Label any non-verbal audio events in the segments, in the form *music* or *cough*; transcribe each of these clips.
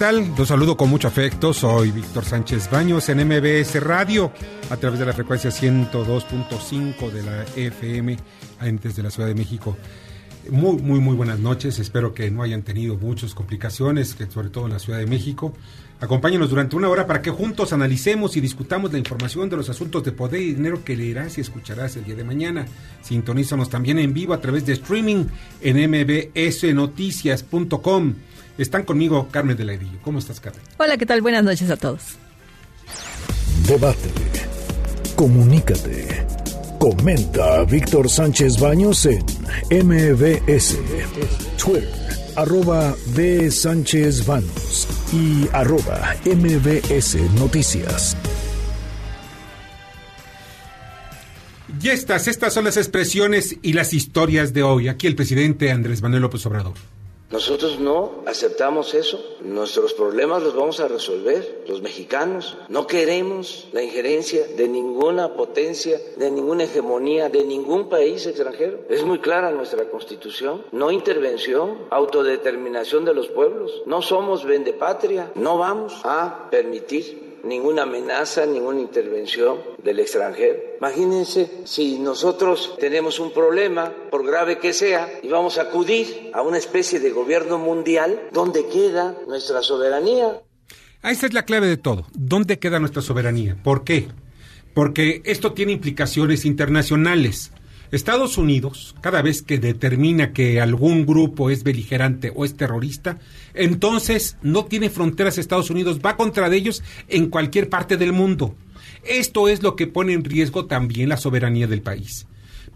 Tal? Los saludo con mucho afecto. Soy Víctor Sánchez Baños en MBS Radio a través de la frecuencia 102.5 de la FM desde la Ciudad de México. Muy, muy, muy buenas noches. Espero que no hayan tenido muchas complicaciones, que sobre todo en la Ciudad de México. Acompáñenos durante una hora para que juntos analicemos y discutamos la información de los asuntos de poder y dinero que leerás y escucharás el día de mañana. Sintonízanos también en vivo a través de streaming en mbsnoticias.com. Están conmigo Carmen de la Edillo. ¿Cómo estás, Carmen? Hola, ¿qué tal? Buenas noches a todos. Debate. Comunícate. Comenta a Víctor Sánchez Baños en MBS, Twitter, arroba B. Sánchez Baños y arroba MBS Noticias. Y estas, estas son las expresiones y las historias de hoy. Aquí el presidente Andrés Manuel López Obrador. Nosotros no aceptamos eso. Nuestros problemas los vamos a resolver los mexicanos. No queremos la injerencia de ninguna potencia, de ninguna hegemonía, de ningún país extranjero. Es muy clara nuestra constitución. No intervención, autodeterminación de los pueblos. No somos vendepatria. No vamos a permitir ninguna amenaza, ninguna intervención del extranjero. Imagínense si nosotros tenemos un problema, por grave que sea, y vamos a acudir a una especie de gobierno mundial, ¿dónde queda nuestra soberanía? Ah, esa es la clave de todo. ¿Dónde queda nuestra soberanía? ¿Por qué? Porque esto tiene implicaciones internacionales. Estados Unidos, cada vez que determina que algún grupo es beligerante o es terrorista, entonces no tiene fronteras Estados Unidos, va contra de ellos en cualquier parte del mundo. Esto es lo que pone en riesgo también la soberanía del país.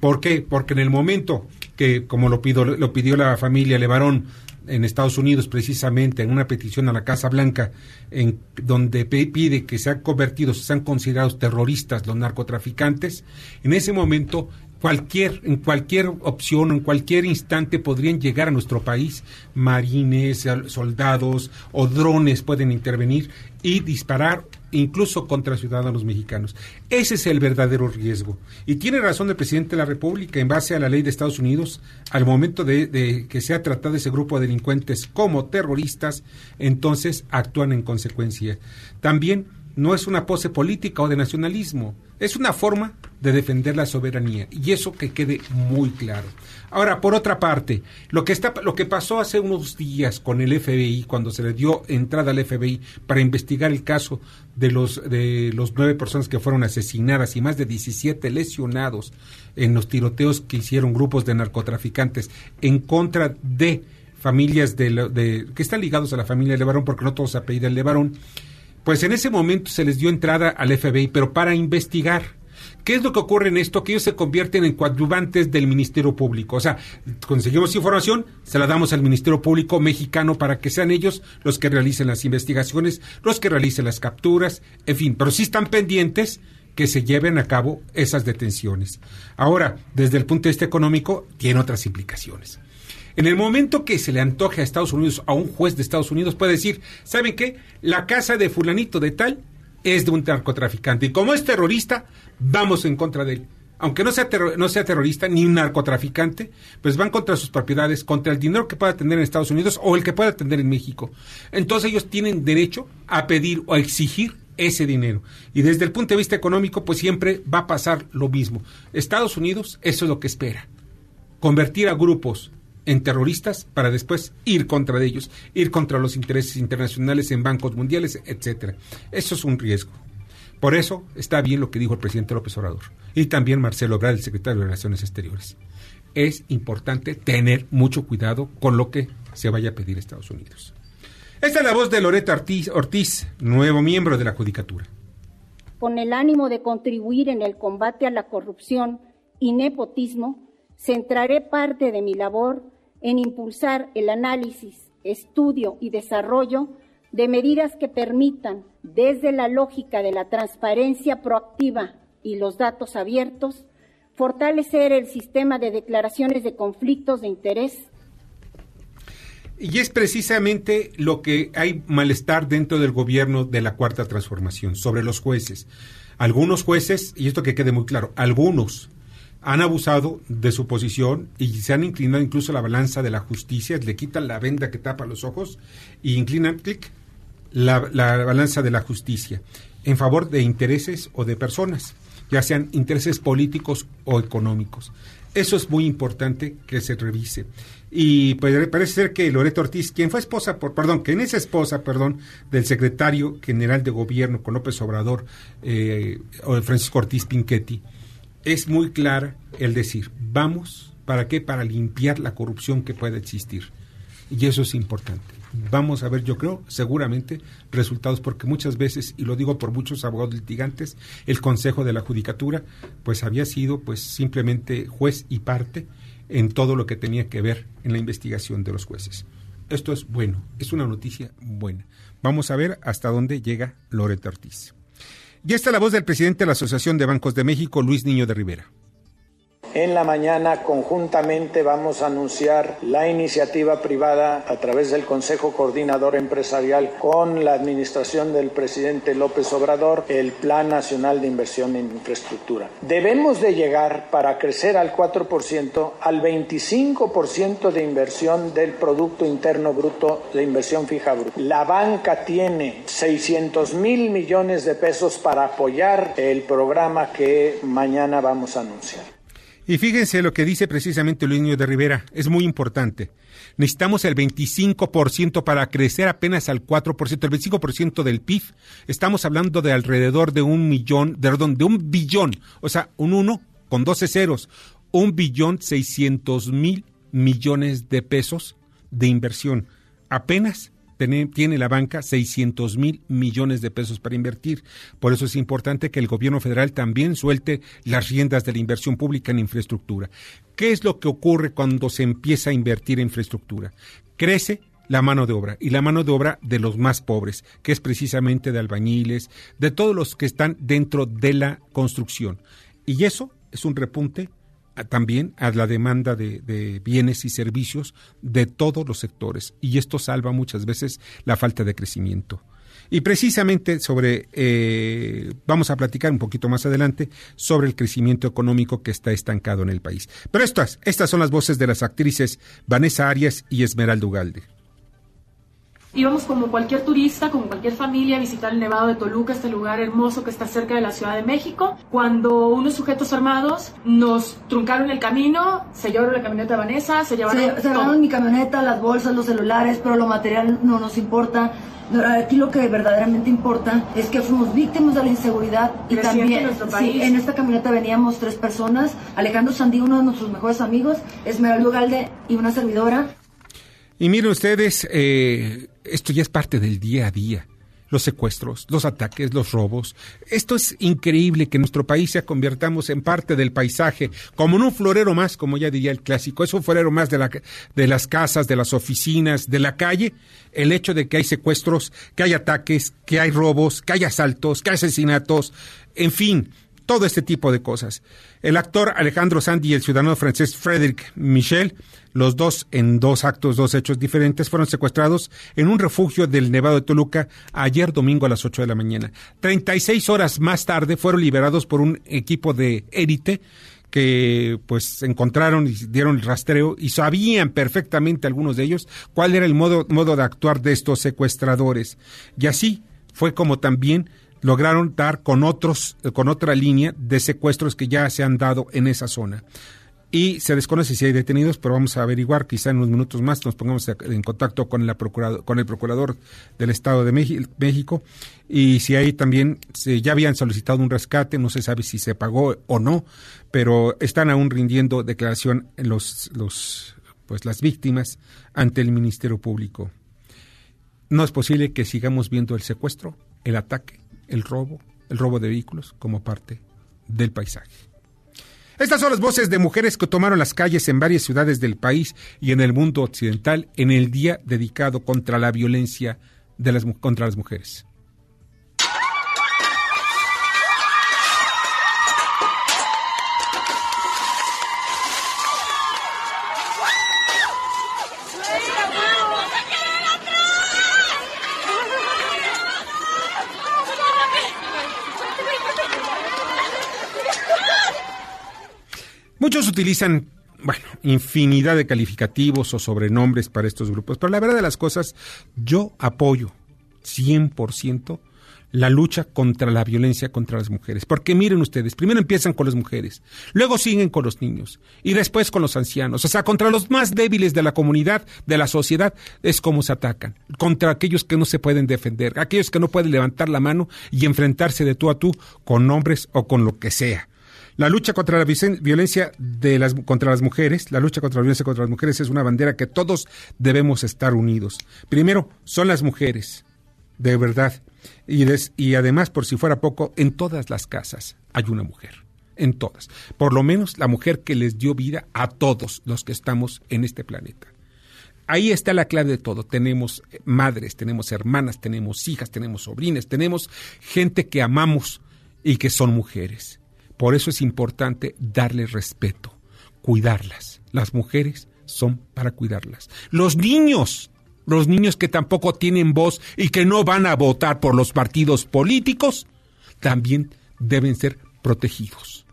¿Por qué? Porque en el momento que, como lo, pido, lo pidió la familia Levarón en Estados Unidos, precisamente en una petición a la Casa Blanca, en donde pide que sean convertidos, sean considerados terroristas los narcotraficantes, en ese momento cualquier, en cualquier opción, en cualquier instante podrían llegar a nuestro país marines, soldados o drones pueden intervenir y disparar incluso contra ciudadanos mexicanos. Ese es el verdadero riesgo. Y tiene razón el presidente de la República en base a la ley de Estados Unidos, al momento de, de que se ha tratado ese grupo de delincuentes como terroristas, entonces actúan en consecuencia. También no es una pose política o de nacionalismo, es una forma de defender la soberanía y eso que quede muy claro. Ahora, por otra parte, lo que está lo que pasó hace unos días con el FBI cuando se le dio entrada al FBI para investigar el caso de los de los nueve personas que fueron asesinadas y más de 17 lesionados en los tiroteos que hicieron grupos de narcotraficantes en contra de familias de, que están ligados a la familia Levarón porque no todos apellidan Levarón pues en ese momento se les dio entrada al FBI, pero para investigar. ¿Qué es lo que ocurre en esto? Que ellos se convierten en coadyuvantes del Ministerio Público. O sea, conseguimos información, se la damos al Ministerio Público mexicano para que sean ellos los que realicen las investigaciones, los que realicen las capturas, en fin, pero sí están pendientes que se lleven a cabo esas detenciones. Ahora, desde el punto de vista económico, tiene otras implicaciones. En el momento que se le antoje a Estados Unidos, a un juez de Estados Unidos, puede decir, ¿saben qué? La casa de fulanito de tal es de un narcotraficante. Y como es terrorista, vamos en contra de él. Aunque no sea, no sea terrorista ni un narcotraficante, pues van contra sus propiedades, contra el dinero que pueda tener en Estados Unidos o el que pueda tener en México. Entonces ellos tienen derecho a pedir o a exigir ese dinero. Y desde el punto de vista económico, pues siempre va a pasar lo mismo. Estados Unidos, eso es lo que espera. Convertir a grupos en terroristas para después ir contra ellos, ir contra los intereses internacionales en bancos mundiales, etcétera. Eso es un riesgo. Por eso está bien lo que dijo el presidente López Obrador y también Marcelo Obrador, el secretario de Relaciones Exteriores. Es importante tener mucho cuidado con lo que se vaya a pedir a Estados Unidos. Esta es la voz de Loreta Ortiz, Ortiz nuevo miembro de la Judicatura. con el ánimo de contribuir en el combate a la corrupción y nepotismo, centraré parte de mi labor en impulsar el análisis, estudio y desarrollo de medidas que permitan, desde la lógica de la transparencia proactiva y los datos abiertos, fortalecer el sistema de declaraciones de conflictos de interés. Y es precisamente lo que hay malestar dentro del gobierno de la Cuarta Transformación, sobre los jueces. Algunos jueces, y esto que quede muy claro, algunos han abusado de su posición y se han inclinado incluso la balanza de la justicia, le quitan la venda que tapa los ojos y inclinan, clic, la, la balanza de la justicia en favor de intereses o de personas ya sean intereses políticos o económicos. Eso es muy importante que se revise. Y pues, parece ser que Loreto Ortiz, quien fue esposa, por, perdón, quien es esposa, perdón, del secretario general de gobierno con López Obrador, eh, Francisco Ortiz Pinchetti, es muy clara el decir, vamos, ¿para qué? Para limpiar la corrupción que pueda existir. Y eso es importante vamos a ver, yo creo, seguramente resultados, porque muchas veces, y lo digo por muchos abogados litigantes, el Consejo de la Judicatura, pues había sido pues simplemente juez y parte en todo lo que tenía que ver en la investigación de los jueces. Esto es bueno, es una noticia buena. Vamos a ver hasta dónde llega Loreto Ortiz. Ya está la voz del presidente de la Asociación de Bancos de México, Luis Niño de Rivera. En la mañana conjuntamente vamos a anunciar la iniciativa privada a través del Consejo Coordinador Empresarial con la administración del presidente López Obrador, el Plan Nacional de Inversión en Infraestructura. Debemos de llegar para crecer al 4% al 25% de inversión del Producto Interno Bruto de inversión fija bruta. La banca tiene 600 mil millones de pesos para apoyar el programa que mañana vamos a anunciar. Y fíjense lo que dice precisamente Luis Niño de Rivera, es muy importante. Necesitamos el 25% para crecer apenas al 4%, el 25% del PIB. Estamos hablando de alrededor de un millón, perdón, de un billón, o sea, un uno con 12 ceros, un billón seiscientos mil millones de pesos de inversión. Apenas tiene la banca 600 mil millones de pesos para invertir. Por eso es importante que el gobierno federal también suelte las riendas de la inversión pública en infraestructura. ¿Qué es lo que ocurre cuando se empieza a invertir en infraestructura? Crece la mano de obra y la mano de obra de los más pobres, que es precisamente de albañiles, de todos los que están dentro de la construcción. Y eso es un repunte también a la demanda de, bienes y servicios de todos los sectores y esto salva muchas veces la falta de crecimiento. Y precisamente sobre, eh, vamos a platicar un poquito más adelante sobre el crecimiento económico que está estancado en el país. Pero estas, estas son las voces de las actrices Vanessa Arias y Esmeralda Ugalde íbamos como cualquier turista, como cualquier familia a visitar el Nevado de Toluca, este lugar hermoso que está cerca de la Ciudad de México, cuando unos sujetos armados nos truncaron el camino, se llevaron la camioneta de Vanessa, se llevaron... Se, llevaron mi camioneta, las bolsas, los celulares, pero lo material no nos importa. Aquí lo que verdaderamente importa es que fuimos víctimas de la inseguridad y también sí, en esta camioneta veníamos tres personas, Alejandro Sandí, uno de nuestros mejores amigos, Esmeralda Galde y una servidora. Y miren ustedes, eh, esto ya es parte del día a día. Los secuestros, los ataques, los robos. Esto es increíble que nuestro país se convirtamos en parte del paisaje, como en un florero más, como ya diría el clásico. Es un florero más de, la, de las casas, de las oficinas, de la calle. El hecho de que hay secuestros, que hay ataques, que hay robos, que hay asaltos, que hay asesinatos, en fin, todo este tipo de cosas. El actor Alejandro Sandy y el ciudadano francés Frédéric Michel, los dos en dos actos, dos hechos diferentes, fueron secuestrados en un refugio del Nevado de Toluca ayer domingo a las 8 de la mañana. 36 horas más tarde fueron liberados por un equipo de élite que pues encontraron y dieron el rastreo y sabían perfectamente algunos de ellos cuál era el modo, modo de actuar de estos secuestradores. Y así fue como también lograron dar con otros, con otra línea de secuestros que ya se han dado en esa zona. Y se desconoce si hay detenidos, pero vamos a averiguar, quizá en unos minutos más nos pongamos en contacto con, la con el procurador del Estado de México y si hay también, ya habían solicitado un rescate, no se sabe si se pagó o no, pero están aún rindiendo declaración los, los, pues las víctimas ante el Ministerio Público. No es posible que sigamos viendo el secuestro, el ataque, el robo, el robo de vehículos como parte del paisaje. Estas son las voces de mujeres que tomaron las calles en varias ciudades del país y en el mundo occidental en el día dedicado contra la violencia de las, contra las mujeres. Muchos utilizan, bueno, infinidad de calificativos o sobrenombres para estos grupos, pero la verdad de las cosas, yo apoyo 100% la lucha contra la violencia contra las mujeres. Porque miren ustedes, primero empiezan con las mujeres, luego siguen con los niños y después con los ancianos. O sea, contra los más débiles de la comunidad, de la sociedad, es como se atacan. Contra aquellos que no se pueden defender, aquellos que no pueden levantar la mano y enfrentarse de tú a tú con hombres o con lo que sea. La lucha contra la violencia de las, contra las mujeres, la lucha contra la violencia contra las mujeres es una bandera que todos debemos estar unidos. Primero, son las mujeres, de verdad. Y, y además, por si fuera poco, en todas las casas hay una mujer. En todas. Por lo menos la mujer que les dio vida a todos los que estamos en este planeta. Ahí está la clave de todo. Tenemos eh, madres, tenemos hermanas, tenemos hijas, tenemos sobrinas, tenemos gente que amamos y que son mujeres. Por eso es importante darles respeto, cuidarlas. Las mujeres son para cuidarlas. Los niños, los niños que tampoco tienen voz y que no van a votar por los partidos políticos, también deben ser protegidos.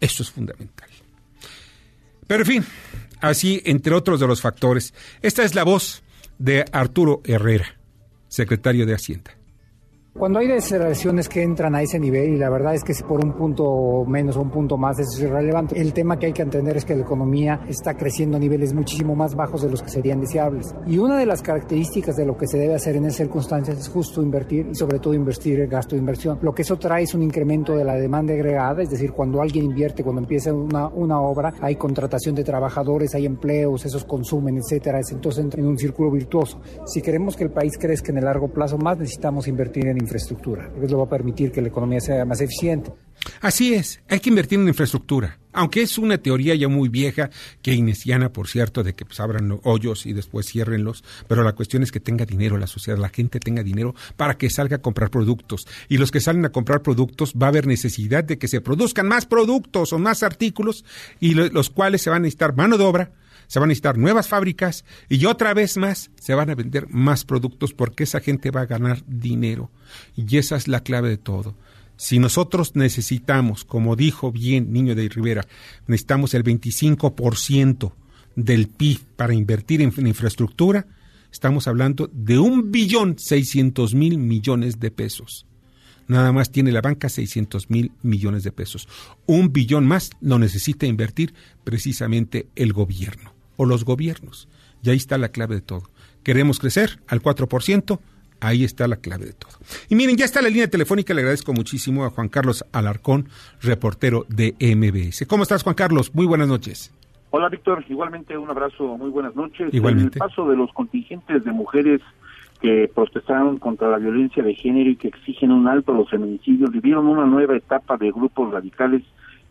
Eso es fundamental. Pero en fin, así entre otros de los factores, esta es la voz de Arturo Herrera, secretario de Hacienda. Cuando hay deceleraciones que entran a ese nivel, y la verdad es que si por un punto menos o un punto más eso es irrelevante, el tema que hay que entender es que la economía está creciendo a niveles muchísimo más bajos de los que serían deseables. Y una de las características de lo que se debe hacer en esas circunstancias es justo invertir y sobre todo invertir el gasto de inversión. Lo que eso trae es un incremento de la demanda agregada, es decir, cuando alguien invierte, cuando empieza una, una obra, hay contratación de trabajadores, hay empleos, esos consumen, etcétera. Entonces entra en un círculo virtuoso. Si queremos que el país crezca en el largo plazo más, necesitamos invertir en infraestructura, porque eso va a permitir que la economía sea más eficiente. Así es, hay que invertir en infraestructura, aunque es una teoría ya muy vieja, keynesiana, por cierto, de que pues, abran hoyos y después ciérrenlos, pero la cuestión es que tenga dinero la sociedad, la gente tenga dinero para que salga a comprar productos. Y los que salen a comprar productos va a haber necesidad de que se produzcan más productos o más artículos, y los cuales se van a necesitar mano de obra, se van a necesitar nuevas fábricas y otra vez más se van a vender más productos porque esa gente va a ganar dinero. Y esa es la clave de todo. Si nosotros necesitamos, como dijo bien Niño de Rivera, necesitamos el 25% del PIB para invertir en, infraestructura, estamos hablando de un billón seiscientos mil millones de pesos. Nada más tiene la banca 600 mil millones de pesos. Un billón más lo necesita invertir precisamente el gobierno o los gobiernos. Y ahí está la clave de todo. Queremos crecer al 4%, ahí está la clave de todo. Y miren, ya está la línea telefónica, le agradezco muchísimo a Juan Carlos Alarcón, reportero de MBS. ¿Cómo estás, Juan Carlos? Muy buenas noches. Hola, Víctor. Igualmente, un abrazo, muy buenas noches. Igualmente. El paso de los contingentes de mujeres que protestaron contra la violencia de género y que exigen un alto a los feminicidios vivieron una nueva etapa de grupos radicales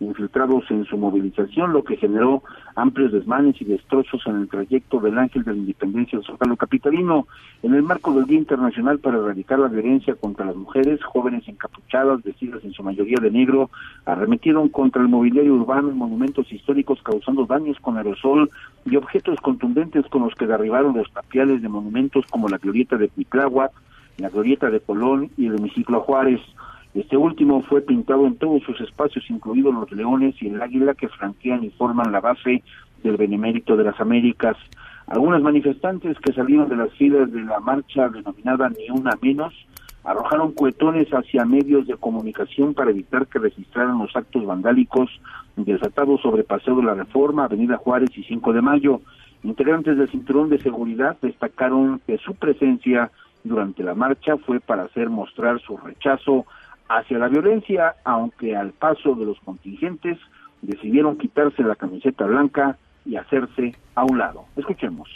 infiltrados en su movilización, lo que generó amplios desmanes y destrozos en el trayecto del Ángel de la Independencia del Zócalo Capitalino. En el marco del Día Internacional para erradicar la violencia contra las mujeres, jóvenes encapuchadas, vestidas en su mayoría de negro, arremetieron contra el mobiliario urbano y monumentos históricos causando daños con aerosol y objetos contundentes con los que derribaron los tapiales de monumentos como la glorieta de Picláhuac, la glorieta de Colón y el hemiciclo Juárez. Este último fue pintado en todos sus espacios, incluidos los leones y el águila que flanquean y forman la base del Benemérito de las Américas. Algunas manifestantes que salieron de las filas de la marcha denominada Ni Una Menos arrojaron cuetones hacia medios de comunicación para evitar que registraran los actos vandálicos desatados sobre Paseo de la Reforma, Avenida Juárez y 5 de Mayo. Integrantes del Cinturón de Seguridad destacaron que su presencia durante la marcha fue para hacer mostrar su rechazo hacia la violencia, aunque al paso de los contingentes decidieron quitarse la camiseta blanca y hacerse a un lado. Escuchemos.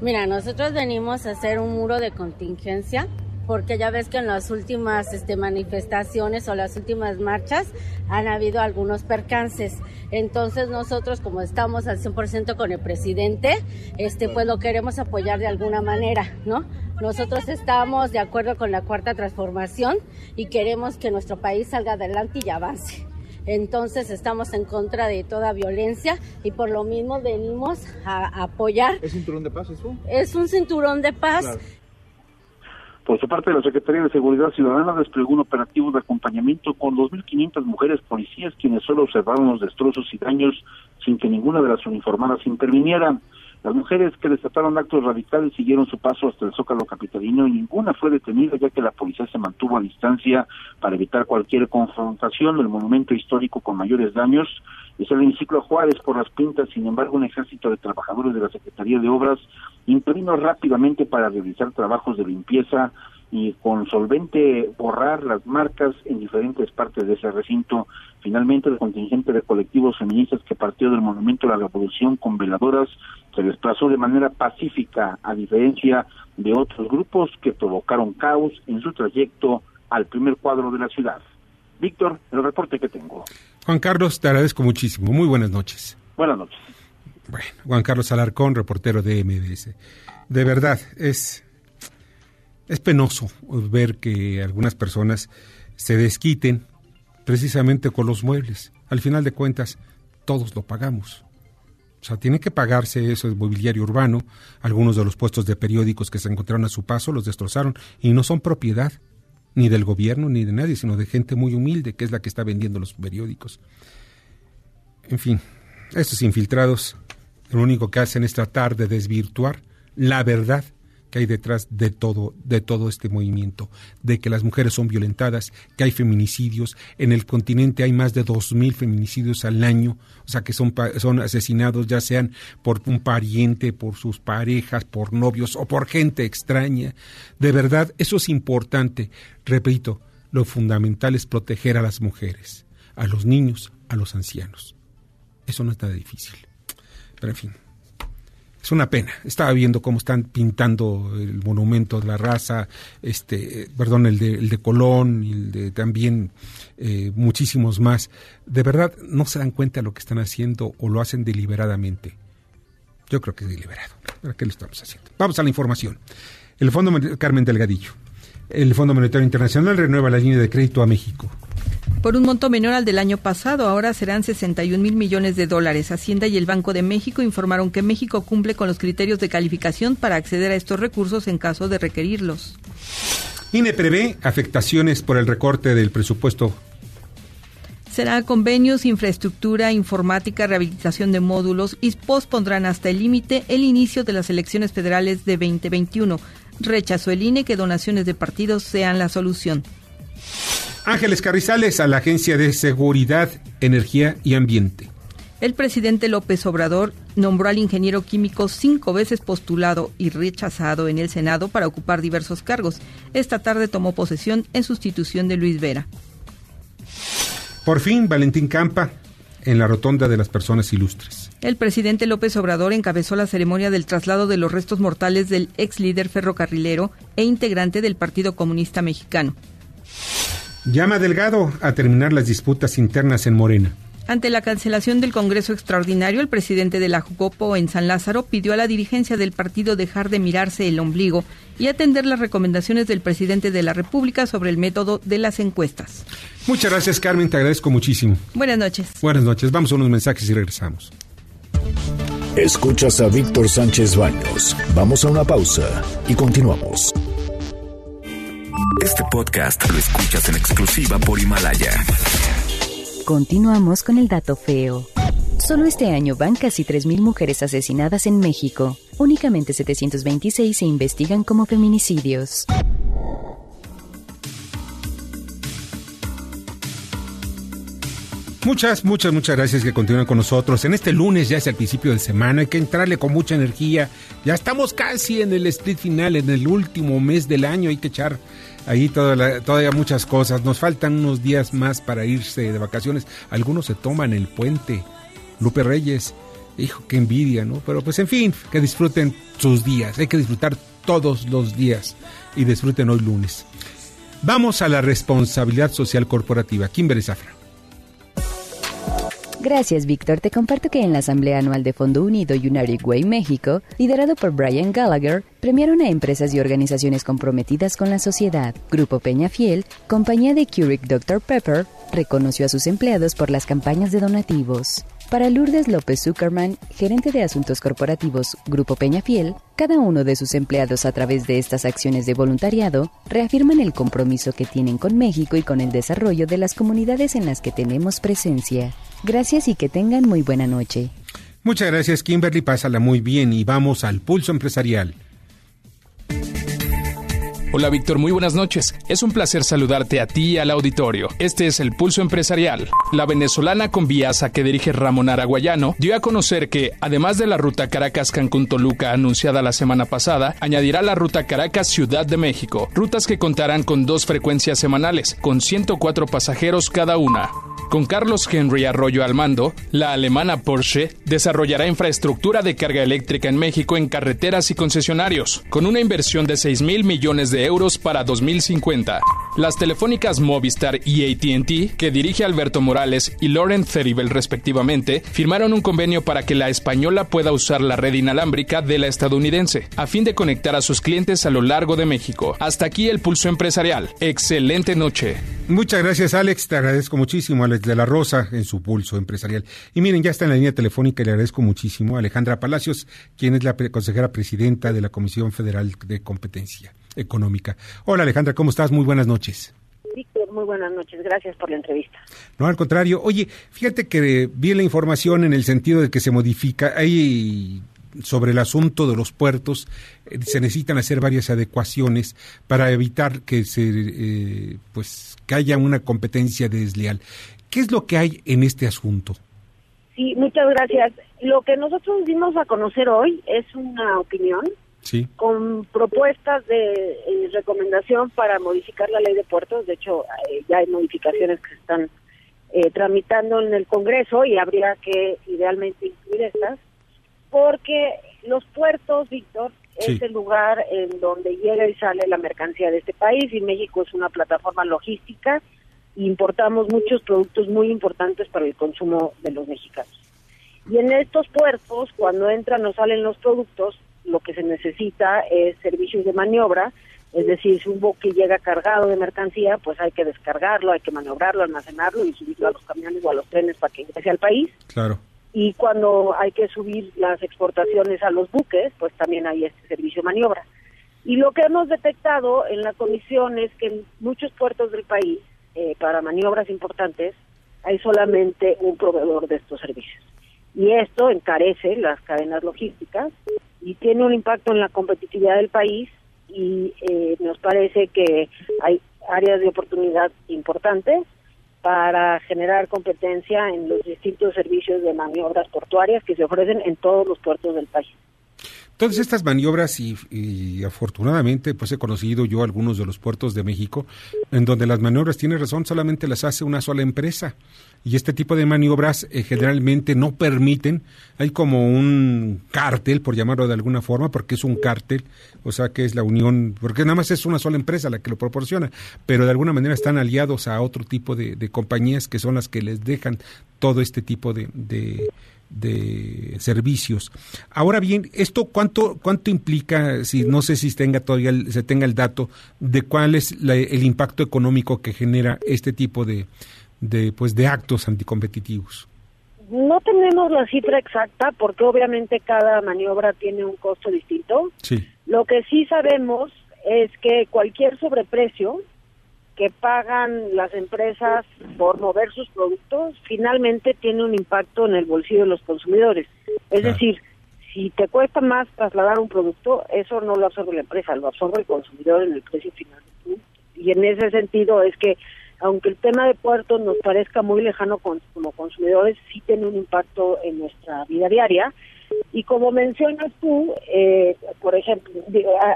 Mira, nosotros venimos a hacer un muro de contingencia porque ya ves que en las últimas este, manifestaciones o las últimas marchas han habido algunos percances. Entonces nosotros como estamos al 100% con el presidente, este, pues lo queremos apoyar de alguna manera, ¿no? Nosotros estamos de acuerdo con la cuarta transformación y queremos que nuestro país salga adelante y avance. Entonces estamos en contra de toda violencia y por lo mismo venimos a, apoyar. ¿Es cinturón de paz eso? Es un cinturón de paz. Por su parte, la Secretaría de Seguridad Ciudadana desplegó un operativo de acompañamiento con 2.500 mujeres policías quienes solo observaron los destrozos y daños sin que ninguna de las uniformadas interviniera. Las mujeres que desataron actos radicales siguieron su paso hasta el Zócalo Capitalino y ninguna fue detenida ya que la policía se mantuvo a distancia para evitar cualquier confrontación del monumento histórico con mayores daños. Es el hemiciclo Juárez por las pintas, sin embargo un ejército de trabajadores de la Secretaría de Obras intervino rápidamente para realizar trabajos de limpieza y con solvente borrar las marcas en diferentes partes de ese recinto. Finalmente, el contingente de colectivos feministas que partió del Monumento a la Revolución con veladoras se desplazó de manera pacífica, a diferencia de otros grupos que provocaron caos en su trayecto al primer cuadro de la ciudad. Víctor, el reporte que tengo. Juan Carlos, te agradezco muchísimo. Muy buenas noches. Buenas noches. Bueno, Juan Carlos Alarcón, reportero de MBS. De verdad, es es penoso ver que algunas personas se desquiten precisamente con los muebles. Al final de cuentas, todos lo pagamos. O sea, tiene que pagarse eso, el mobiliario urbano. Algunos de los puestos de periódicos que se encontraron a su paso los destrozaron y no son propiedad ni del gobierno ni de nadie, sino de gente muy humilde que es la que está vendiendo los periódicos. En fin, estos infiltrados lo único que hacen es tratar de desvirtuar la verdad que hay detrás de todo, de todo este movimiento, de que las mujeres son violentadas, que hay feminicidios, en el continente hay más de dos mil feminicidios al año, o sea que son, son asesinados ya sean por un pariente, por sus parejas, por novios o por gente extraña. De verdad, eso es importante. Repito, lo fundamental es proteger a las mujeres, a los niños, a los ancianos. Eso no es nada difícil. Pero en fin. Es una pena. Estaba viendo cómo están pintando el monumento de la raza, este, perdón, el de, el de Colón el de también eh, muchísimos más. De verdad, no se dan cuenta de lo que están haciendo o lo hacen deliberadamente. Yo creo que es deliberado. ¿Para qué lo estamos haciendo? Vamos a la información. El Fondo Carmen Delgadillo. El Fondo Monetario Internacional renueva la línea de crédito a México por un monto menor al del año pasado. Ahora serán 61 mil millones de dólares. Hacienda y el Banco de México informaron que México cumple con los criterios de calificación para acceder a estos recursos en caso de requerirlos. INE prevé afectaciones por el recorte del presupuesto. Será convenios, infraestructura, informática, rehabilitación de módulos y pospondrán hasta el límite el inicio de las elecciones federales de 2021. Rechazó el INE que donaciones de partidos sean la solución. Ángeles Carrizales a la Agencia de Seguridad, Energía y Ambiente. El presidente López Obrador nombró al ingeniero químico cinco veces postulado y rechazado en el Senado para ocupar diversos cargos. Esta tarde tomó posesión en sustitución de Luis Vera. Por fin, Valentín Campa en la Rotonda de las Personas Ilustres. El presidente López Obrador encabezó la ceremonia del traslado de los restos mortales del ex líder ferrocarrilero e integrante del Partido Comunista Mexicano. Llama Delgado a terminar las disputas internas en Morena. Ante la cancelación del Congreso Extraordinario, el presidente de la Jucopo en San Lázaro pidió a la dirigencia del partido dejar de mirarse el ombligo y atender las recomendaciones del presidente de la República sobre el método de las encuestas. Muchas gracias, Carmen, te agradezco muchísimo. Buenas noches. Buenas noches, vamos a unos mensajes y regresamos. Escuchas a Víctor Sánchez Baños. Vamos a una pausa y continuamos. Este podcast lo escuchas en exclusiva por Himalaya. Continuamos con el dato feo. Solo este año van casi 3.000 mujeres asesinadas en México. Únicamente 726 se investigan como feminicidios. Muchas, muchas, muchas gracias que continúen con nosotros. En este lunes ya es el principio de semana, hay que entrarle con mucha energía. Ya estamos casi en el split final, en el último mes del año, hay que echar ahí todavía muchas cosas. Nos faltan unos días más para irse de vacaciones. Algunos se toman el puente. Lupe Reyes, hijo, qué envidia, ¿no? Pero pues en fin, que disfruten sus días. Hay que disfrutar todos los días y disfruten hoy lunes. Vamos a la responsabilidad social corporativa. Kimber Zafra. Gracias, Víctor. Te comparto que en la Asamblea Anual de Fondo Unido United Way México, liderado por Brian Gallagher, premiaron a empresas y organizaciones comprometidas con la sociedad. Grupo Peña Fiel, compañía de Keurig Dr. Pepper, reconoció a sus empleados por las campañas de donativos. Para Lourdes López Zuckerman, gerente de asuntos corporativos Grupo Peña Fiel, cada uno de sus empleados a través de estas acciones de voluntariado reafirman el compromiso que tienen con México y con el desarrollo de las comunidades en las que tenemos presencia. Gracias y que tengan muy buena noche. Muchas gracias Kimberly, pásala muy bien y vamos al pulso empresarial. Hola Víctor, muy buenas noches. Es un placer saludarte a ti y al auditorio. Este es el Pulso Empresarial. La venezolana con Viasa que dirige Ramón Araguayano dio a conocer que, además de la ruta Caracas-Cancún-Toluca anunciada la semana pasada, añadirá la ruta Caracas-Ciudad de México, rutas que contarán con dos frecuencias semanales, con 104 pasajeros cada una. Con Carlos Henry Arroyo al mando, la alemana Porsche desarrollará infraestructura de carga eléctrica en México en carreteras y concesionarios, con una inversión de 6 mil millones de euros para 2050. Las telefónicas Movistar y ATT, que dirige Alberto Morales y Lauren Ceribel respectivamente, firmaron un convenio para que la española pueda usar la red inalámbrica de la estadounidense, a fin de conectar a sus clientes a lo largo de México. Hasta aquí el pulso empresarial. Excelente noche. Muchas gracias Alex, te agradezco muchísimo Alex de la Rosa en su pulso empresarial. Y miren, ya está en la línea telefónica y le agradezco muchísimo a Alejandra Palacios, quien es la consejera presidenta de la Comisión Federal de Competencia Económica. Hola Alejandra, ¿cómo estás? Muy buenas noches. Víctor, muy buenas noches. Gracias por la entrevista. No, al contrario. Oye, fíjate que vi la información en el sentido de que se modifica. Hay sobre el asunto de los puertos eh, se necesitan hacer varias adecuaciones para evitar que se eh, pues que haya una competencia desleal. ¿Qué es lo que hay en este asunto? Sí, muchas gracias. Lo que nosotros dimos a conocer hoy es una opinión con propuestas de eh, recomendación para modificar la ley de puertos. De hecho, eh, ya hay modificaciones que se están eh, tramitando en el Congreso y habría que idealmente incluir estas, porque los puertos, Víctor, es el lugar en donde llega y sale la mercancía de este país y México es una plataforma logística importamos muchos productos muy importantes para el consumo de los mexicanos. Y en estos puertos, cuando entran o salen los productos, lo que se necesita es servicios de maniobra, es decir, si un buque llega cargado de mercancía, pues hay que descargarlo, hay que maniobrarlo, almacenarlo y subirlo a los camiones o a los trenes para que ingrese al país. Claro. Y cuando hay que subir las exportaciones a los buques, pues también hay este servicio de maniobra. Y lo que hemos detectado en la comisión es que en muchos puertos del país eh, para maniobras importantes, hay solamente un proveedor de estos servicios. Y esto encarece las cadenas logísticas y tiene un impacto en la competitividad del país y eh, nos parece que hay áreas de oportunidad importantes para generar competencia en los distintos servicios de maniobras portuarias que se ofrecen en todos los puertos del país. Todas estas maniobras y, afortunadamente pues he conocido yo algunos de los puertos de México en donde las maniobras, tiene razón, solamente las hace una sola empresa. Y este tipo de maniobras eh, generalmente no permiten, hay como un cártel, por llamarlo de alguna forma, porque es un cártel, o sea que es la unión, porque nada más es una sola empresa la que lo proporciona, pero de alguna manera están aliados a otro tipo de, compañías que son las que les dejan todo este tipo de de servicios. Ahora bien, esto cuánto cuánto implica, si no sé si tenga todavía se tenga el dato de cuál es el impacto económico que genera este tipo de, de pues de actos anticompetitivos. No tenemos la cifra exacta porque obviamente cada maniobra tiene un costo distinto. Sí. Lo que sí sabemos es que cualquier sobreprecio que pagan las empresas por mover sus productos, finalmente tiene un impacto en el bolsillo de los consumidores. Es decir, si te cuesta más trasladar un producto, eso no lo absorbe la empresa, lo absorbe el consumidor en el precio final. Y en ese sentido es que, aunque el tema de puertos nos parezca muy lejano como consumidores, sí tiene un impacto en nuestra vida diaria. Y como mencionas tú, eh, por ejemplo,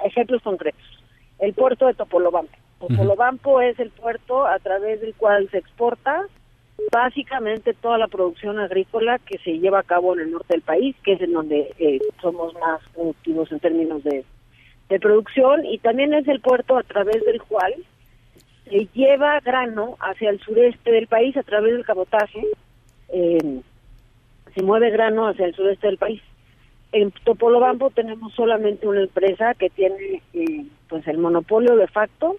ejemplos concretos, el puerto de Topolobampo Topolobampo es el puerto a través del cual se exporta básicamente toda la producción agrícola que se lleva a cabo en el norte del país, que es en donde eh, somos más productivos en términos de, de producción y también es el puerto a través del cual se lleva grano hacia el sureste del país a través del cabotaje. Eh, se mueve grano hacia el sureste del país. En Topolobampo tenemos solamente una empresa que tiene eh, pues el monopolio de facto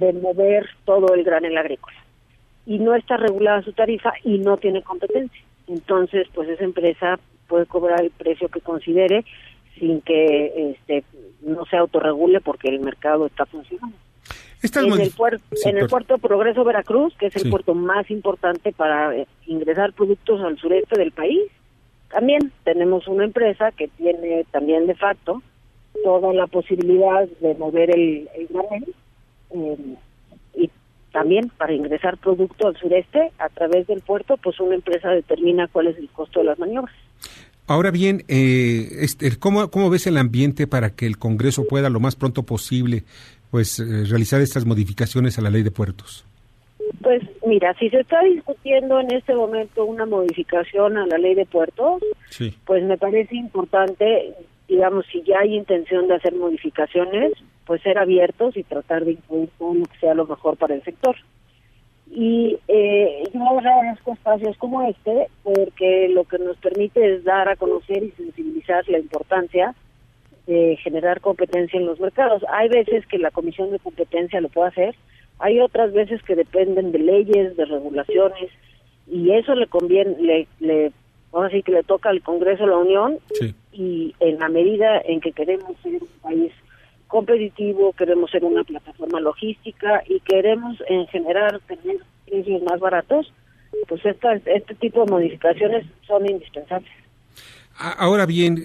de mover todo el granel agrícola y no está regulada su tarifa y no tiene competencia. Entonces, pues esa empresa puede cobrar el precio que considere sin que este no se autorregule porque el mercado está funcionando. en, el puerto, en el puerto Progreso Veracruz, que es el puerto más importante para eh, ingresar productos al sureste del país, también tenemos una empresa que tiene también de facto toda la posibilidad de mover el, el eh, y también para ingresar producto al sureste a través del puerto, pues una empresa determina cuál es el costo de las maniobras. Ahora bien, eh, este, ¿cómo, ¿cómo ves el ambiente para que el Congreso pueda lo más pronto posible pues eh, realizar estas modificaciones a la ley de puertos? Pues mira, si se está discutiendo en este momento una modificación a la ley de puertos, pues me parece importante, digamos, si ya hay intención de hacer modificaciones, pues ser abiertos y tratar de incluir todo lo que sea lo mejor para el sector. Y eh, yo agradezco espacios como este porque lo que nos permite es dar a conocer y sensibilizar la importancia de generar competencia en los mercados. Hay veces que la Comisión de Competencia lo puede hacer, hay otras veces que dependen de leyes, de regulaciones, y eso le conviene, le, le ahora sí que le toca al Congreso de la Unión, y en la medida en que queremos ser un país competitivo, queremos ser una plataforma logística y queremos en general tener precios más baratos, pues esta, este tipo de modificaciones son indispensables. Ahora bien,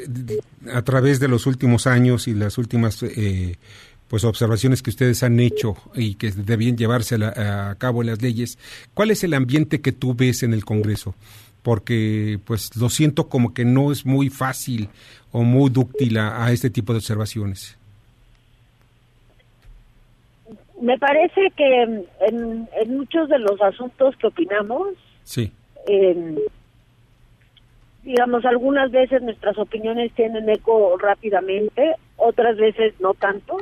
a través de los últimos años y las últimas eh, pues observaciones que ustedes han hecho y que debían llevarse a, cabo en las leyes, ¿cuál es el ambiente que tú ves en el Congreso? Porque pues lo siento como que no es muy fácil o muy dúctil a, este tipo de observaciones. Me parece que en, muchos de los asuntos que opinamos, sí. digamos, algunas veces nuestras opiniones tienen eco rápidamente, otras veces no tanto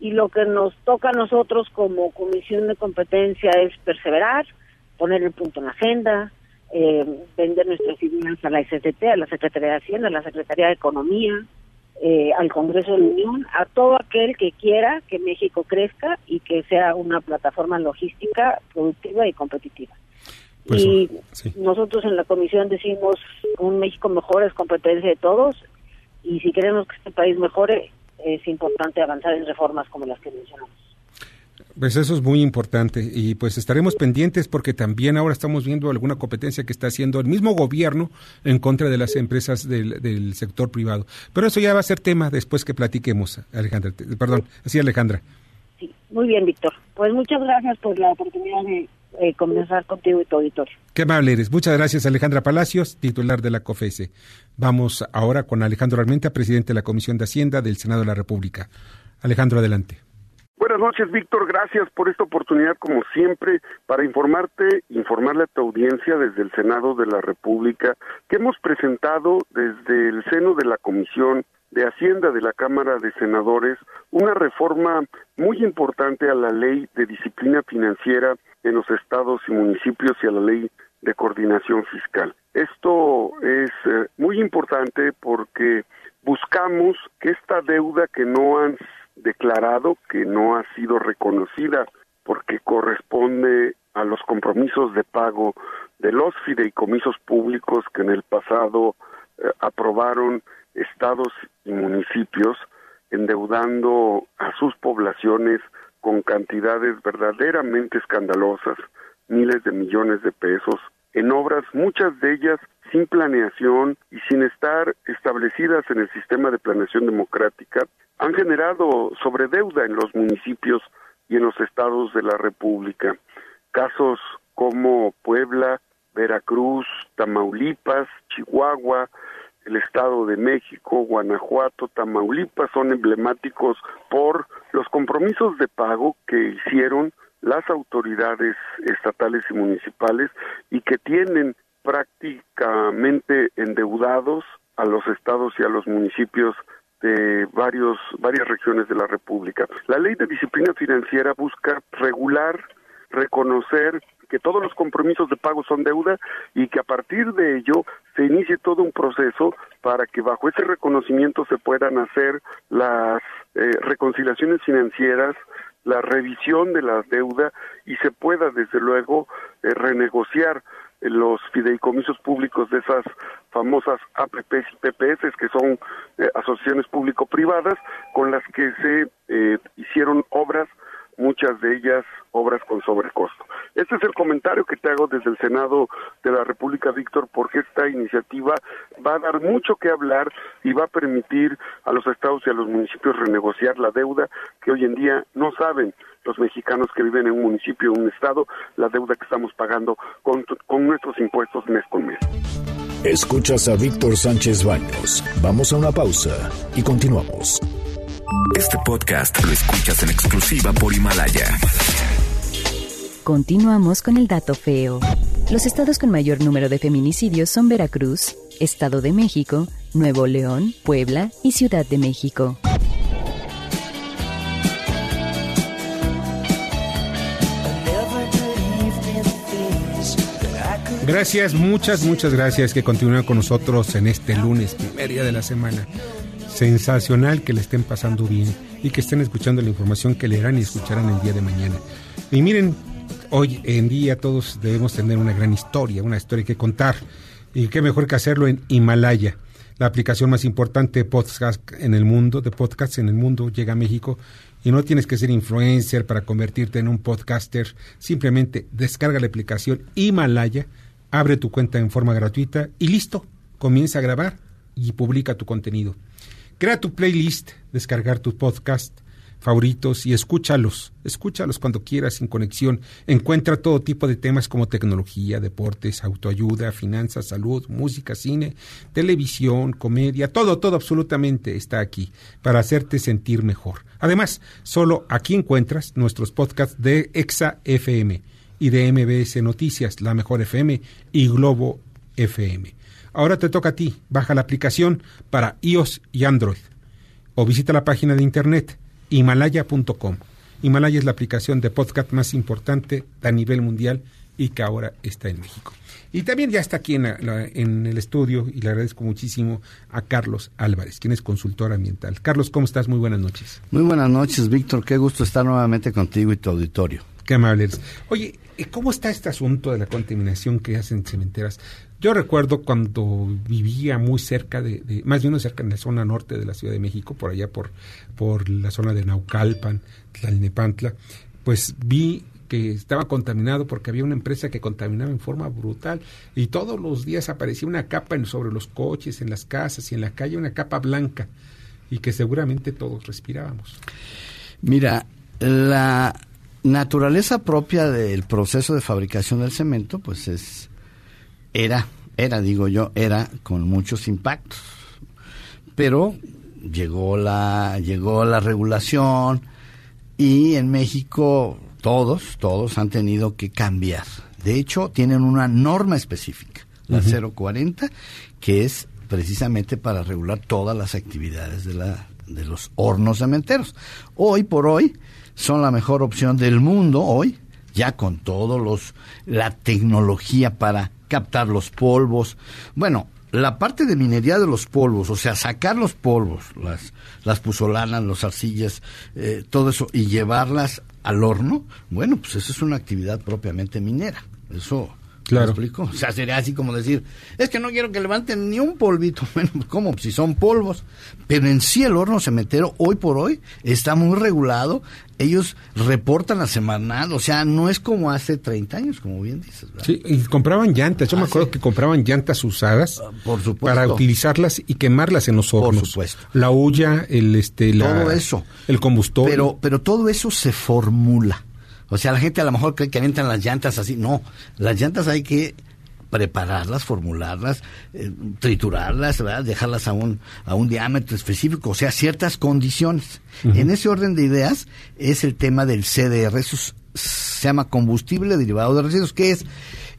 y lo que nos toca a nosotros como comisión de competencia es perseverar, poner el punto en la agenda, eh, vender nuestras ideas a la STT, a la Secretaría de Hacienda, a la Secretaría de Economía, eh, al Congreso de la Unión, a todo aquel que quiera que México crezca y que sea una plataforma logística productiva y competitiva. Pues, y nosotros en la comisión decimos un México mejor es competencia de todos y si queremos que este país mejore es importante avanzar en reformas como las que mencionamos. Pues eso es muy importante y pues estaremos pendientes porque también ahora estamos viendo alguna competencia que está haciendo el mismo gobierno en contra de las empresas del, sector privado. Pero eso ya va a ser tema después que platiquemos, Alejandra. Perdón, así Alejandra. Sí, muy bien, Víctor. Pues muchas gracias por la oportunidad de eh, conversar contigo y tu auditorio. Qué amable eres. Muchas gracias, Alejandra Palacios, titular de la COFESE. Vamos ahora con Alejandro Armenta, presidente de la Comisión de Hacienda del Senado de la República. Alejandro, adelante. Buenas noches, Víctor. Gracias por esta oportunidad, como siempre, para informarte, informarle a tu audiencia desde el Senado de la República, que hemos presentado desde el seno de la Comisión de Hacienda de la Cámara de Senadores una reforma muy importante a la ley de disciplina financiera en los estados y municipios y a la ley de coordinación fiscal. Esto es eh, muy importante porque buscamos que esta deuda que no han declarado, que no ha sido reconocida porque corresponde a los compromisos de pago de los fideicomisos públicos que en el pasado eh, aprobaron estados y municipios, endeudando a sus poblaciones con cantidades verdaderamente escandalosas, miles de millones de pesos, en obras, muchas de ellas sin planeación y sin estar establecidas en el sistema de planeación democrática, han generado sobredeuda en los municipios y en los estados de la República. Casos como Puebla, Veracruz, Tamaulipas, Chihuahua, el Estado de México, Guanajuato, Tamaulipas son emblemáticos por los compromisos de pago que hicieron las autoridades estatales y municipales y que tienen prácticamente endeudados a los estados y a los municipios de varios, varias regiones de la República. La ley de disciplina financiera busca regular, reconocer que todos los compromisos de pago son deuda y que a partir de ello se inicie todo un proceso para que bajo ese reconocimiento se puedan hacer las eh, reconciliaciones financieras, la revisión de la deuda y se pueda desde luego eh, renegociar los fideicomisos públicos de esas famosas APPs y PPS, que son eh, asociaciones público-privadas, con las que se eh, hicieron obras, muchas de ellas obras con sobrecosto. Este es el comentario que te hago desde el Senado de la República, Víctor, porque esta iniciativa va a dar mucho que hablar y va a permitir a los estados y a los municipios renegociar la deuda que hoy en día no saben los mexicanos que viven en un municipio o un estado, la deuda que estamos pagando con, con nuestros impuestos mes con mes. Escuchas a Víctor Sánchez Baños. Vamos a una pausa y continuamos. Este podcast lo escuchas en exclusiva por Himalaya. Continuamos con el dato feo. Los estados con mayor número de feminicidios son Veracruz, Estado de México, Nuevo León, Puebla y Ciudad de México. Gracias, muchas, muchas gracias que continúen con nosotros en este lunes, primer día de la semana. Sensacional que le estén pasando bien y que estén escuchando la información que leerán y escucharán el día de mañana. Y miren, hoy en día todos debemos tener una gran historia, una historia que contar. Y qué mejor que hacerlo en Himalaya, la aplicación más importante de podcast en el mundo, de podcasts en el mundo, llega a México y no tienes que ser influencer para convertirte en un podcaster. Simplemente descarga la aplicación Himalaya abre tu cuenta en forma gratuita y listo, comienza a grabar y publica tu contenido. Crea tu playlist, descargar tus podcast favoritos y escúchalos, escúchalos cuando quieras sin conexión. Encuentra todo tipo de temas como tecnología, deportes, autoayuda, finanzas, salud, música, cine, televisión, comedia, todo, todo absolutamente está aquí para hacerte sentir mejor. Además, solo aquí encuentras nuestros podcasts de Exa FM y de MBS Noticias, La Mejor FM y Globo FM. Ahora te toca a ti. Baja la aplicación para iOS y Android o visita la página de internet himalaya.com. Himalaya es la aplicación de podcast más importante a nivel mundial y que ahora está en México. Y también ya está aquí en, en, el estudio y le agradezco muchísimo a Carlos Álvarez, quien es consultor ambiental. Carlos, ¿cómo estás? Muy buenas noches. Muy buenas noches, Víctor. Qué gusto estar nuevamente contigo y tu auditorio. Qué amables. Oye, ¿cómo está este asunto de la contaminación que hacen cementeras? Yo recuerdo cuando vivía muy cerca de, más bien cerca en la zona norte de la Ciudad de México, por allá por, por la zona de Naucalpan, Tlalnepantla, pues vi que estaba contaminado porque había una empresa que contaminaba en forma brutal y todos los días aparecía una capa sobre los coches, en las casas y en la calle, una capa blanca y que seguramente todos respirábamos. Mira, la naturaleza propia del proceso de fabricación del cemento, pues es, era, era, digo yo, era con muchos impactos. Pero llegó la, llegó la regulación y en México todos, todos han tenido que cambiar. De hecho, tienen una norma específica, la 040, que es precisamente para regular todas las actividades de, la, de los hornos cementeros. Hoy por hoy, son la mejor opción del mundo hoy, ya con todos los la tecnología para captar los polvos. Bueno, la parte de minería de los polvos, o sea, sacar los polvos, las, las puzolanas, los arcillas, eh, todo eso, y llevarlas al horno, bueno, pues eso es una actividad propiamente minera. Eso Claro. explico? O sea, sería así como decir, es que no quiero que levanten ni un polvito. *laughs* Bueno, ¿cómo? Si son polvos. Pero en sí el horno cementero, hoy por hoy, está muy regulado. Ellos reportan la semanal, o sea, no es como hace 30 años, como bien dices. Sí, y compraban llantas. Yo me ah, acuerdo que compraban llantas usadas ah, por supuesto. para utilizarlas y quemarlas en los hornos. Por supuesto. La hulla, el, este, la, todo eso. el combustible. Pero, pero todo eso se formula. O sea, la gente a lo mejor cree que avientan las llantas así. No, las llantas hay que prepararlas, formularlas, eh, triturarlas, ¿verdad? dejarlas a un, a un diámetro específico, o sea, ciertas condiciones. En ese orden de ideas es el tema del CDR, eso se llama combustible derivado de residuos, que es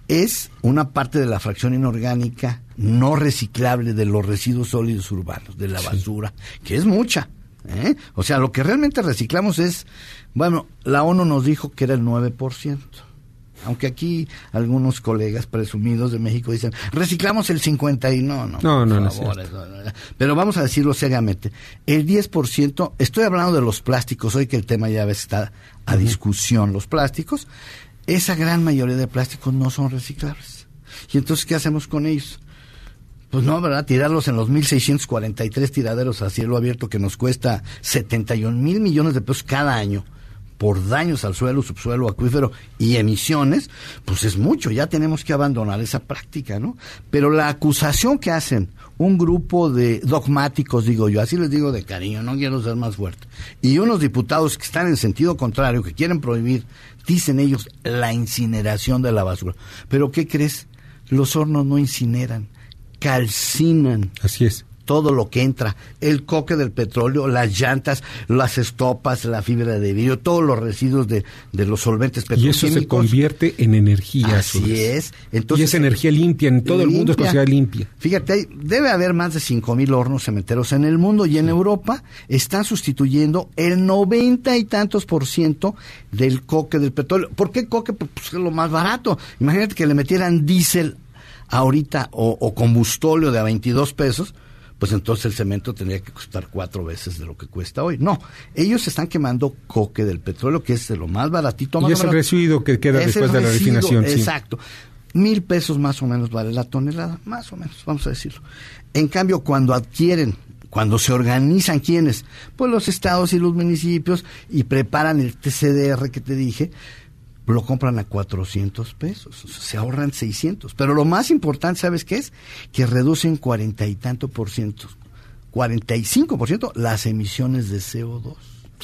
es una parte de la fracción inorgánica no reciclable de los residuos sólidos urbanos, de la basura, que es mucha. ¿eh? O sea, lo que realmente reciclamos es, bueno, la ONU nos dijo que era el 9%. Aunque aquí algunos colegas presumidos de México dicen, reciclamos el 50 y no, no. No, no, no, Pero vamos a decirlo seriamente. El 10%, estoy hablando de los plásticos, hoy que el tema ya está a discusión, los plásticos, esa gran mayoría de plásticos no son reciclables. ¿Y entonces qué hacemos con ellos? Pues no, ¿verdad? Tirarlos en los 1.643 tiraderos a cielo abierto que nos cuesta 71 mil millones de pesos cada año por daños al suelo, subsuelo, acuífero y emisiones, pues es mucho, ya tenemos que abandonar esa práctica, ¿no? Pero la acusación que hacen un grupo de dogmáticos, digo yo, así les digo de cariño, no quiero ser más fuerte, y unos diputados que están en sentido contrario, que quieren prohibir, dicen ellos, la incineración de la basura. Pero ¿qué crees? Los hornos no incineran, calcinan. Así es todo lo que entra, el coque del petróleo, las llantas, las estopas, la fibra de vidrio, todos los residuos de, los solventes petroquímicos. Y eso se convierte en energía. Así es. Entonces, y es energía limpia, en todo el mundo es considerada limpia. Fíjate, debe haber más de cinco mil hornos cementeros en el mundo y en Europa están sustituyendo el noventa y tantos por ciento del coque del petróleo. ¿Por qué coque? Pues es lo más barato. Imagínate que le metieran diésel ahorita o, o combustóleo de a 22 pesos pues entonces el cemento tendría que costar cuatro veces de lo que cuesta hoy. No, ellos están quemando coque del petróleo, que es de lo más baratito. Más y es el residuo que queda después de la refinación. Exacto. Mil pesos más o menos vale la tonelada, más o menos, vamos a decirlo. En cambio, cuando adquieren cuando se organizan quienes, pues los estados y los municipios y preparan el TCDR que te dije, lo compran a 400 pesos, se ahorran 600. Pero lo más importante, ¿sabes qué es? Que reducen cuarenta y tanto por ciento, 45 por ciento las emisiones de CO2.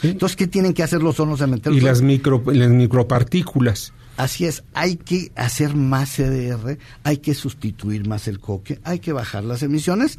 Entonces, ¿qué tienen que hacer los hornos cementeros? Y las, micro, las micropartículas. Así es, hay que hacer más CDR, hay que sustituir más el coque, hay que bajar las emisiones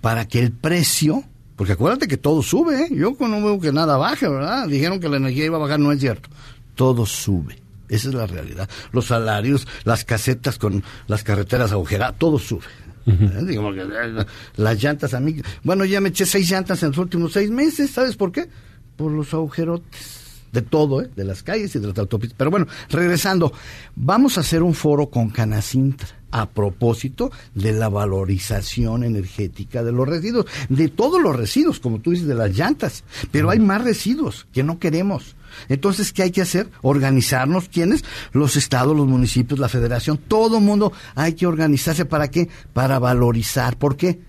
para que el precio, porque acuérdate que todo sube, ¿eh? yo no veo que nada baje, ¿verdad? Dijeron que la energía iba a bajar, no es cierto, todo sube. Esa es la realidad. Los salarios, las casetas con las carreteras agujeradas, todo sube. ¿Eh? Eh, las llantas a mí. Bueno, ya me eché seis llantas en los últimos seis meses. ¿Sabes por qué? Por los agujerotes. De todo, ¿eh? de las calles y de las autopistas. Pero bueno, regresando, vamos a hacer un foro con Canacintra a propósito de la valorización energética de los residuos, de todos los residuos, como tú dices, de las llantas. Pero hay más residuos que no queremos. Entonces, ¿qué hay que hacer? Organizarnos. ¿Quiénes? Los estados, los municipios, la federación, todo mundo hay que organizarse. ¿Para qué? Para valorizar. ¿Por qué?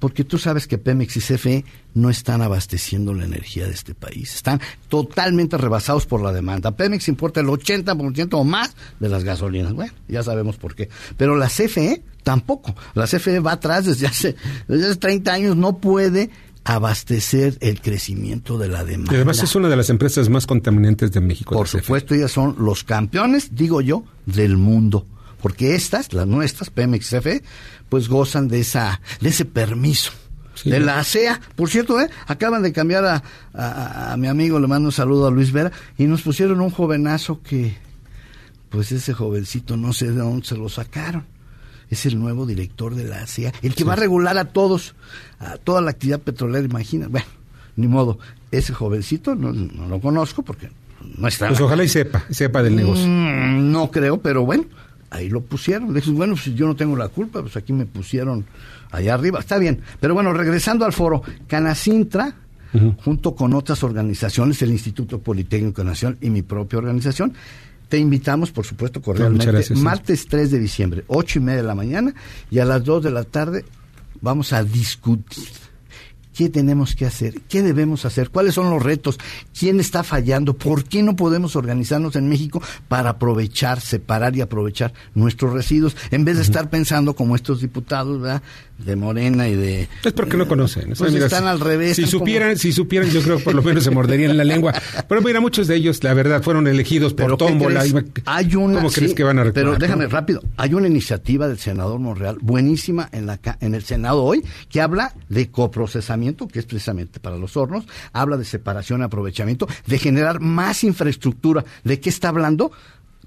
Porque tú sabes que Pemex y CFE no están abasteciendo la energía de este país. Están totalmente rebasados por la demanda. Pemex importa el 80% o más de las gasolinas. Bueno, ya sabemos por qué. Pero la CFE tampoco. La CFE va atrás desde hace, desde hace 30 años. No puede abastecer el crecimiento de la demanda. Y además es una de las empresas más contaminantes de México. Por supuesto, ellas son los campeones, digo yo, del mundo. Porque estas, las nuestras, Pemex CFE, pues gozan de esa, de ese permiso. De la ASEA, por cierto, ¿eh? acaban de cambiar a, a, mi amigo, le mando un saludo a Luis Vera, y nos pusieron un jovenazo que, pues ese jovencito no sé de dónde se lo sacaron es el nuevo director de la ASEA, el que va a regular a todos, a toda la actividad petrolera, imagina. Bueno, ni modo, ese jovencito no, lo conozco porque no está. Pues ojalá y sepa, sepa del negocio. Mm, no creo, pero bueno, ahí lo pusieron. Le bueno, si yo no tengo la culpa, pues aquí me pusieron allá arriba. Está bien. Pero bueno, regresando al foro, Canacintra, junto con otras organizaciones, el Instituto Politécnico Nacional y mi propia organización, te invitamos, por supuesto, cordialmente, martes 3 de diciembre, ocho y media de la mañana, y a las 2 de la tarde vamos a discutir ¿Qué tenemos que hacer? ¿Qué debemos hacer? ¿Cuáles son los retos? ¿Quién está fallando? ¿Por qué no podemos organizarnos en México para aprovechar, separar y aprovechar nuestros residuos en vez de estar pensando como estos diputados, ¿verdad? De Morena y de... Es porque no conocen. Pues están al revés. Si supieran, si supieran, yo creo que por lo menos se morderían la lengua. Pero mira, muchos de ellos, la verdad, fueron elegidos por tómbola. Hay una... ¿Cómo crees que van a Pero déjame rápido. Hay una iniciativa del senador Monreal, buenísima en, la, en el Senado hoy, que habla de coprocesamiento que es precisamente para los hornos, habla de separación y aprovechamiento, de generar más infraestructura. ¿De qué está hablando?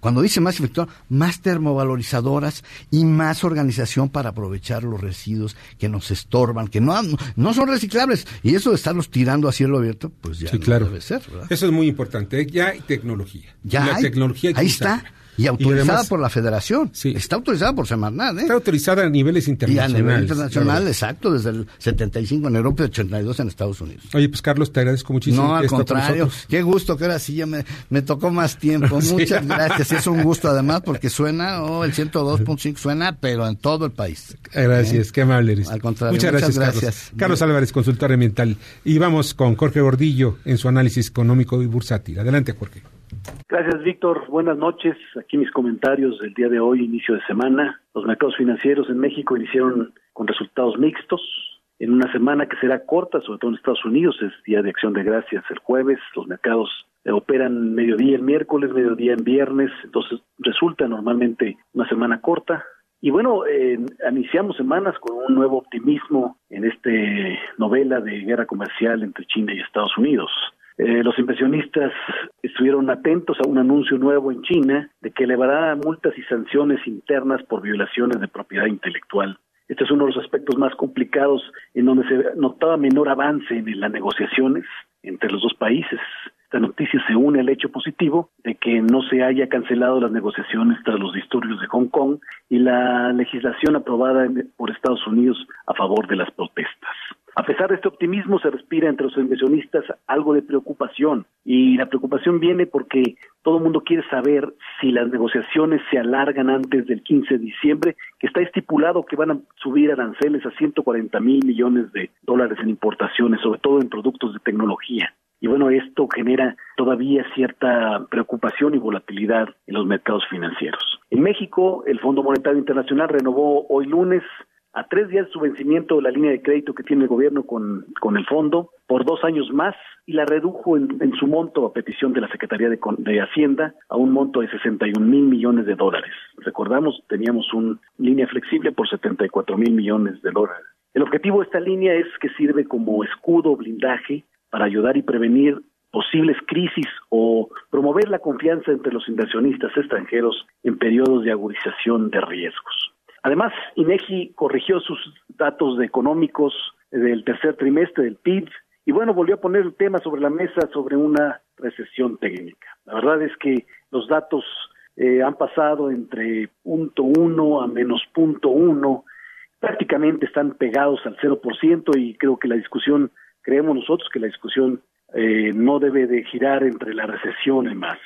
Cuando dice más infectadoras, más termovalorizadoras y más organización para aprovechar los residuos que nos estorban, que no, no son reciclables. Y eso de estarlos tirando a cielo abierto, pues ya claro. debe ser. Eso es muy importante. Ya hay tecnología. Ya la tecnología ahí está. Y autorizada por la Federación. Sí. Está autorizada por Semarnat. ¿eh? Está autorizada a niveles internacionales. Y a nivel internacional, exacto, desde el 75 en Europa y 82 en Estados Unidos. Oye, pues Carlos, te agradezco muchísimo. No, al contrario. Qué gusto que ahora sí ya me, me tocó más tiempo. *laughs* Muchas gracias. Es un gusto además porque suena, oh, el 102.5 suena, pero en todo el país. Gracias, qué amable eres. Al contrario. Muchas, gracias, Carlos. Carlos Álvarez, consultor ambiental. Y vamos con Jorge Gordillo en su análisis económico y bursátil. Adelante, Jorge. Gracias, Víctor. Buenas noches. Aquí mis comentarios del día de hoy, inicio de semana. Los mercados financieros en México iniciaron con resultados mixtos. En una semana que será corta, sobre todo en Estados Unidos, es Día de Acción de Gracias el jueves. Los mercados operan mediodía el miércoles, mediodía en viernes. Entonces resulta normalmente una semana corta. Y bueno, eh, iniciamos semanas con un nuevo optimismo en esta novela de guerra comercial entre China y Estados Unidos. Eh, los inversionistas estuvieron atentos a un anuncio nuevo en China de que elevará multas y sanciones internas por violaciones de propiedad intelectual. Este es uno de los aspectos más complicados en donde se notaba menor avance en las negociaciones entre los dos países. Esta noticia se une al hecho positivo de que no se haya cancelado las negociaciones tras los disturbios de Hong Kong y la legislación aprobada por Estados Unidos a favor de las protestas. A pesar de este optimismo, se respira entre los inversionistas algo de preocupación y la preocupación viene porque todo el mundo quiere saber si las negociaciones se alargan antes del 15 de diciembre, que está estipulado que van a subir aranceles a 140 mil millones de dólares en importaciones, sobre todo en productos de tecnología. Y bueno, esto genera todavía cierta preocupación y volatilidad en los mercados financieros. En México, el Fondo Monetario Internacional renovó hoy lunes a tres días de su vencimiento la línea de crédito que tiene el gobierno con, con el fondo por dos años más y la redujo en, su monto a petición de la Secretaría de, de, Hacienda a un monto de 61 mil millones de dólares. Recordamos, teníamos una línea flexible por 74 mil millones de dólares. El objetivo de esta línea es que sirve como escudo blindaje para ayudar y prevenir posibles crisis o promover la confianza entre los inversionistas extranjeros en periodos de agudización de riesgos. Además, INEGI corrigió sus datos económicos del tercer trimestre del PIB y bueno, volvió a poner el tema sobre la mesa sobre una recesión técnica. La verdad es que los datos eh, han pasado entre punto uno a menos punto uno, prácticamente están pegados al cero por ciento y creo que la discusión, creemos nosotros que la discusión eh, no debe de girar entre la recesión y más.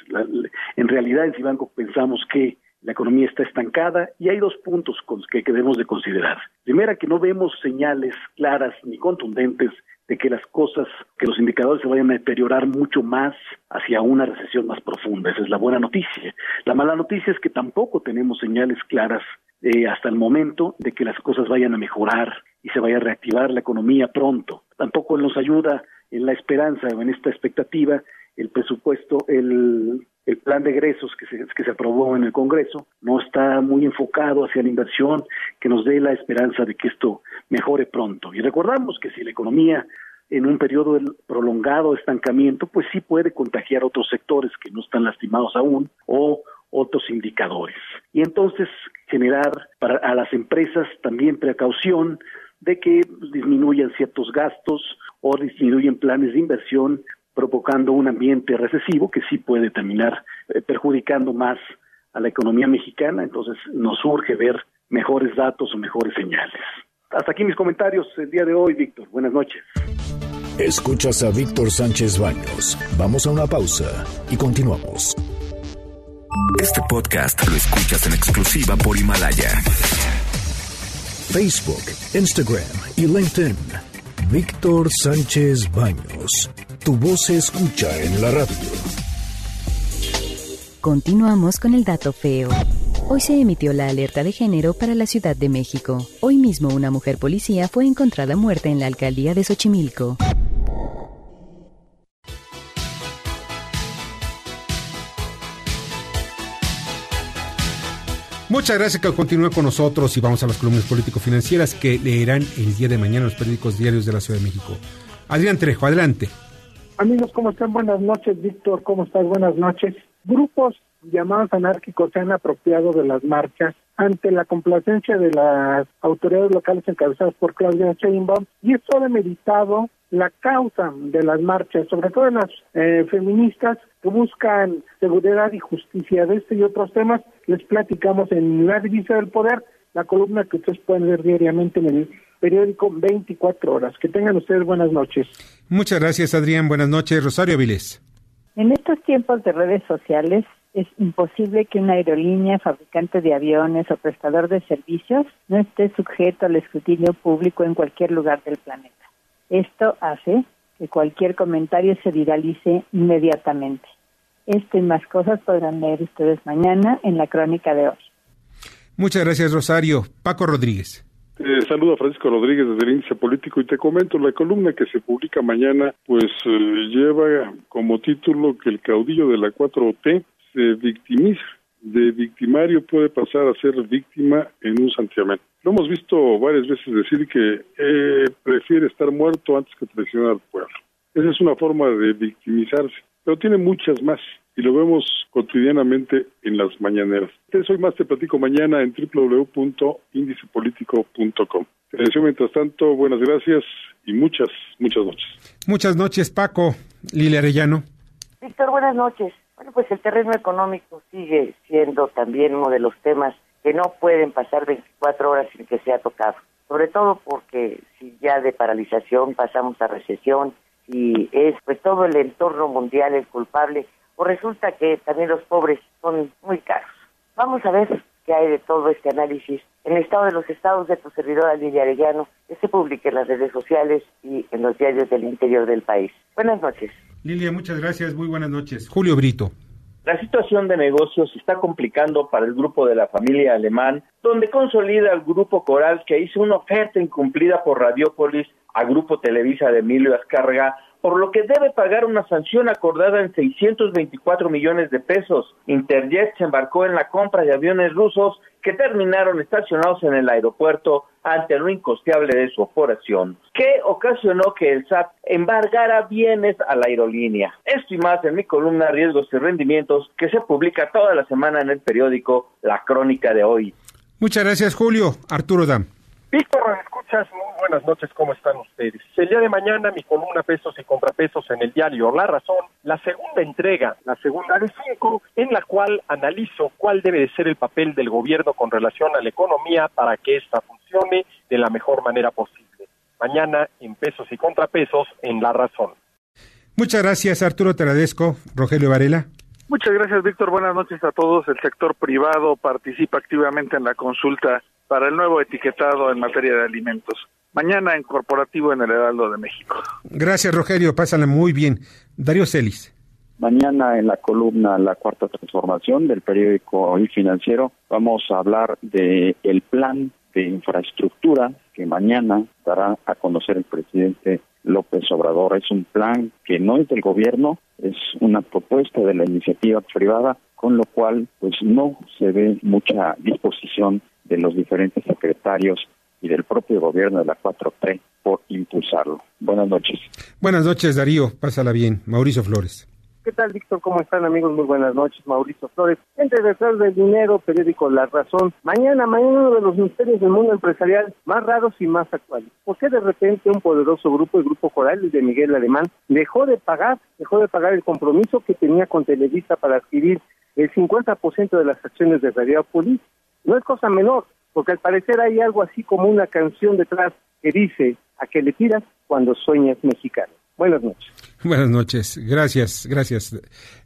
en realidad en Cibanco pensamos que la economía está estancada y hay dos puntos que debemos de considerar. Primera, que no vemos señales claras ni contundentes de que las cosas, que los indicadores se vayan a deteriorar mucho más hacia una recesión más profunda. Esa es la buena noticia. La mala noticia es que tampoco tenemos señales claras eh, hasta el momento de que las cosas vayan a mejorar y se vaya a reactivar la economía pronto. Tampoco nos ayuda en la esperanza o en esta expectativa el presupuesto, el plan de egresos que se, que se aprobó en el Congreso no está muy enfocado hacia la inversión que nos dé la esperanza de que esto mejore pronto. Y recordamos que si la economía en un periodo de prolongado estancamiento, pues sí puede contagiar otros sectores que no están lastimados aún o otros indicadores. Y entonces generar para a las empresas también precaución de que disminuyan ciertos gastos o disminuyen planes de inversión provocando un ambiente recesivo que sí puede terminar eh, perjudicando más a la economía mexicana, entonces nos urge ver mejores datos o mejores señales. Hasta aquí mis comentarios el día de hoy, Víctor. Buenas noches. Escuchas a Víctor Sánchez Baños. Vamos a una pausa y continuamos. Este podcast lo escuchas en exclusiva por Himalaya. Facebook, Instagram y LinkedIn. Víctor Sánchez Baños. Tu voz se escucha en la radio. Continuamos con el dato feo. Hoy se emitió la alerta de género para la Ciudad de México. Hoy mismo una mujer policía fue encontrada muerta en la alcaldía de Xochimilco. Muchas gracias que continúe con nosotros y vamos a las columnas político-financieras que leerán el día de mañana los periódicos diarios de la Ciudad de México. Adrián Trejo, adelante. Amigos, ¿cómo están? Buenas noches, Víctor. ¿Cómo estás? Buenas noches. Grupos llamados anárquicos se han apropiado de las marchas ante la complacencia de las autoridades locales encabezadas por Claudia Sheinbaum y esto ha demeritado la causa de las marchas, sobre todo las eh, feministas que buscan seguridad y justicia de este y otros temas, les platicamos en La Divisa del Poder, la columna que ustedes pueden ver diariamente en el periódico 24 horas. Que tengan ustedes buenas noches. Muchas gracias, Adrián. Buenas noches, Rosario Viles. En estos tiempos de redes sociales es imposible que una aerolínea, fabricante de aviones o prestador de servicios no esté sujeto al escrutinio público en cualquier lugar del planeta. Esto hace que cualquier comentario se viralice inmediatamente. Esto y más cosas podrán leer ustedes mañana en la crónica de hoy. Muchas gracias, Rosario. Paco Rodríguez. Eh, saludo a Francisco Rodríguez desde el Índice Político y te comento, la columna que se publica mañana pues eh, lleva como título que el caudillo de la 4T se victimiza. De victimario puede pasar a ser víctima en un santiamén. Lo hemos visto varias veces decir que eh, prefiere estar muerto antes que traicionar al pueblo. Esa es una forma de victimizarse, pero tiene muchas más y lo vemos cotidianamente en las mañaneras. Soy más te platico mañana en www.indicepolitico.com. Te deseo mientras tanto buenas gracias y muchas, muchas noches. Muchas noches, Paco. Lili Arellano. Víctor, buenas noches. Bueno, pues el terreno económico sigue siendo también uno de los temas que no pueden pasar 24 horas sin que sea tocado. Sobre todo porque si ya de paralización pasamos a recesión y es pues todo el entorno mundial el culpable, o resulta que también los pobres son muy caros. Vamos a ver qué hay de todo este análisis en el estado de los estados de tu servidora Lidia Arellano, que se publique en las redes sociales y en los diarios del interior del país. Buenas noches. Lilia, muchas gracias. Muy buenas noches. Julio Brito. La situación de negocios se está complicando para el grupo de la familia alemán, donde consolida el grupo Coral que hizo una oferta incumplida por Radiopolis a Grupo Televisa de Emilio Azcárraga por lo que debe pagar una sanción acordada en 624 millones de pesos. Interjet se embarcó en la compra de aviones rusos que terminaron estacionados en el aeropuerto ante lo incosteable de su operación, que ocasionó que el SAT embargara bienes a la aerolínea. Esto y más en mi columna Riesgos y Rendimientos que se publica toda la semana en el periódico La Crónica de hoy. Muchas gracias, Julio. Arturo Dam. Víctor, escuchas, muy buenas noches, ¿cómo están ustedes? El día de mañana mi columna Pesos y Contrapesos en el diario La Razón, la segunda entrega, la segunda de cinco, en la cual analizo cuál debe de ser el papel del gobierno con relación a la economía para que ésta funcione de la mejor manera posible. Mañana en Pesos y Contrapesos en La Razón. Muchas gracias, Arturo, te agradezco. Rogelio Varela. Muchas gracias, Víctor. Buenas noches a todos. El sector privado participa activamente en la consulta para el nuevo etiquetado en materia de alimentos. Mañana en Corporativo en el Heraldo de México. Gracias, Rogelio. Pásala muy bien. Darío Celis. Mañana en la columna La Cuarta Transformación del periódico El Financiero vamos a hablar de el plan de infraestructura que mañana dará a conocer el presidente López Obrador. Es un plan que no es del gobierno, es una propuesta de la iniciativa privada, con lo cual pues no se ve mucha disposición de los diferentes secretarios y del propio gobierno de la 4T por impulsarlo. Buenas noches. Buenas noches, Darío. Pásala bien. Mauricio Flores. ¿Qué tal, Víctor? ¿Cómo están, amigos? Muy buenas noches. Mauricio Flores. Entre detrás del dinero, periódico La Razón. Mañana, mañana uno de los misterios del mundo empresarial más raros y más actuales. ¿Por qué de repente un poderoso grupo, el Grupo Coral de Miguel Alemán, dejó de pagar, dejó de pagar el compromiso que tenía con Televisa para adquirir el 50% de las acciones de Radiopolis no es cosa menor, porque al parecer hay algo así como una canción detrás que dice a que le tiras cuando sueñas mexicano. Buenas noches. *laughs* Buenas noches. Gracias, gracias,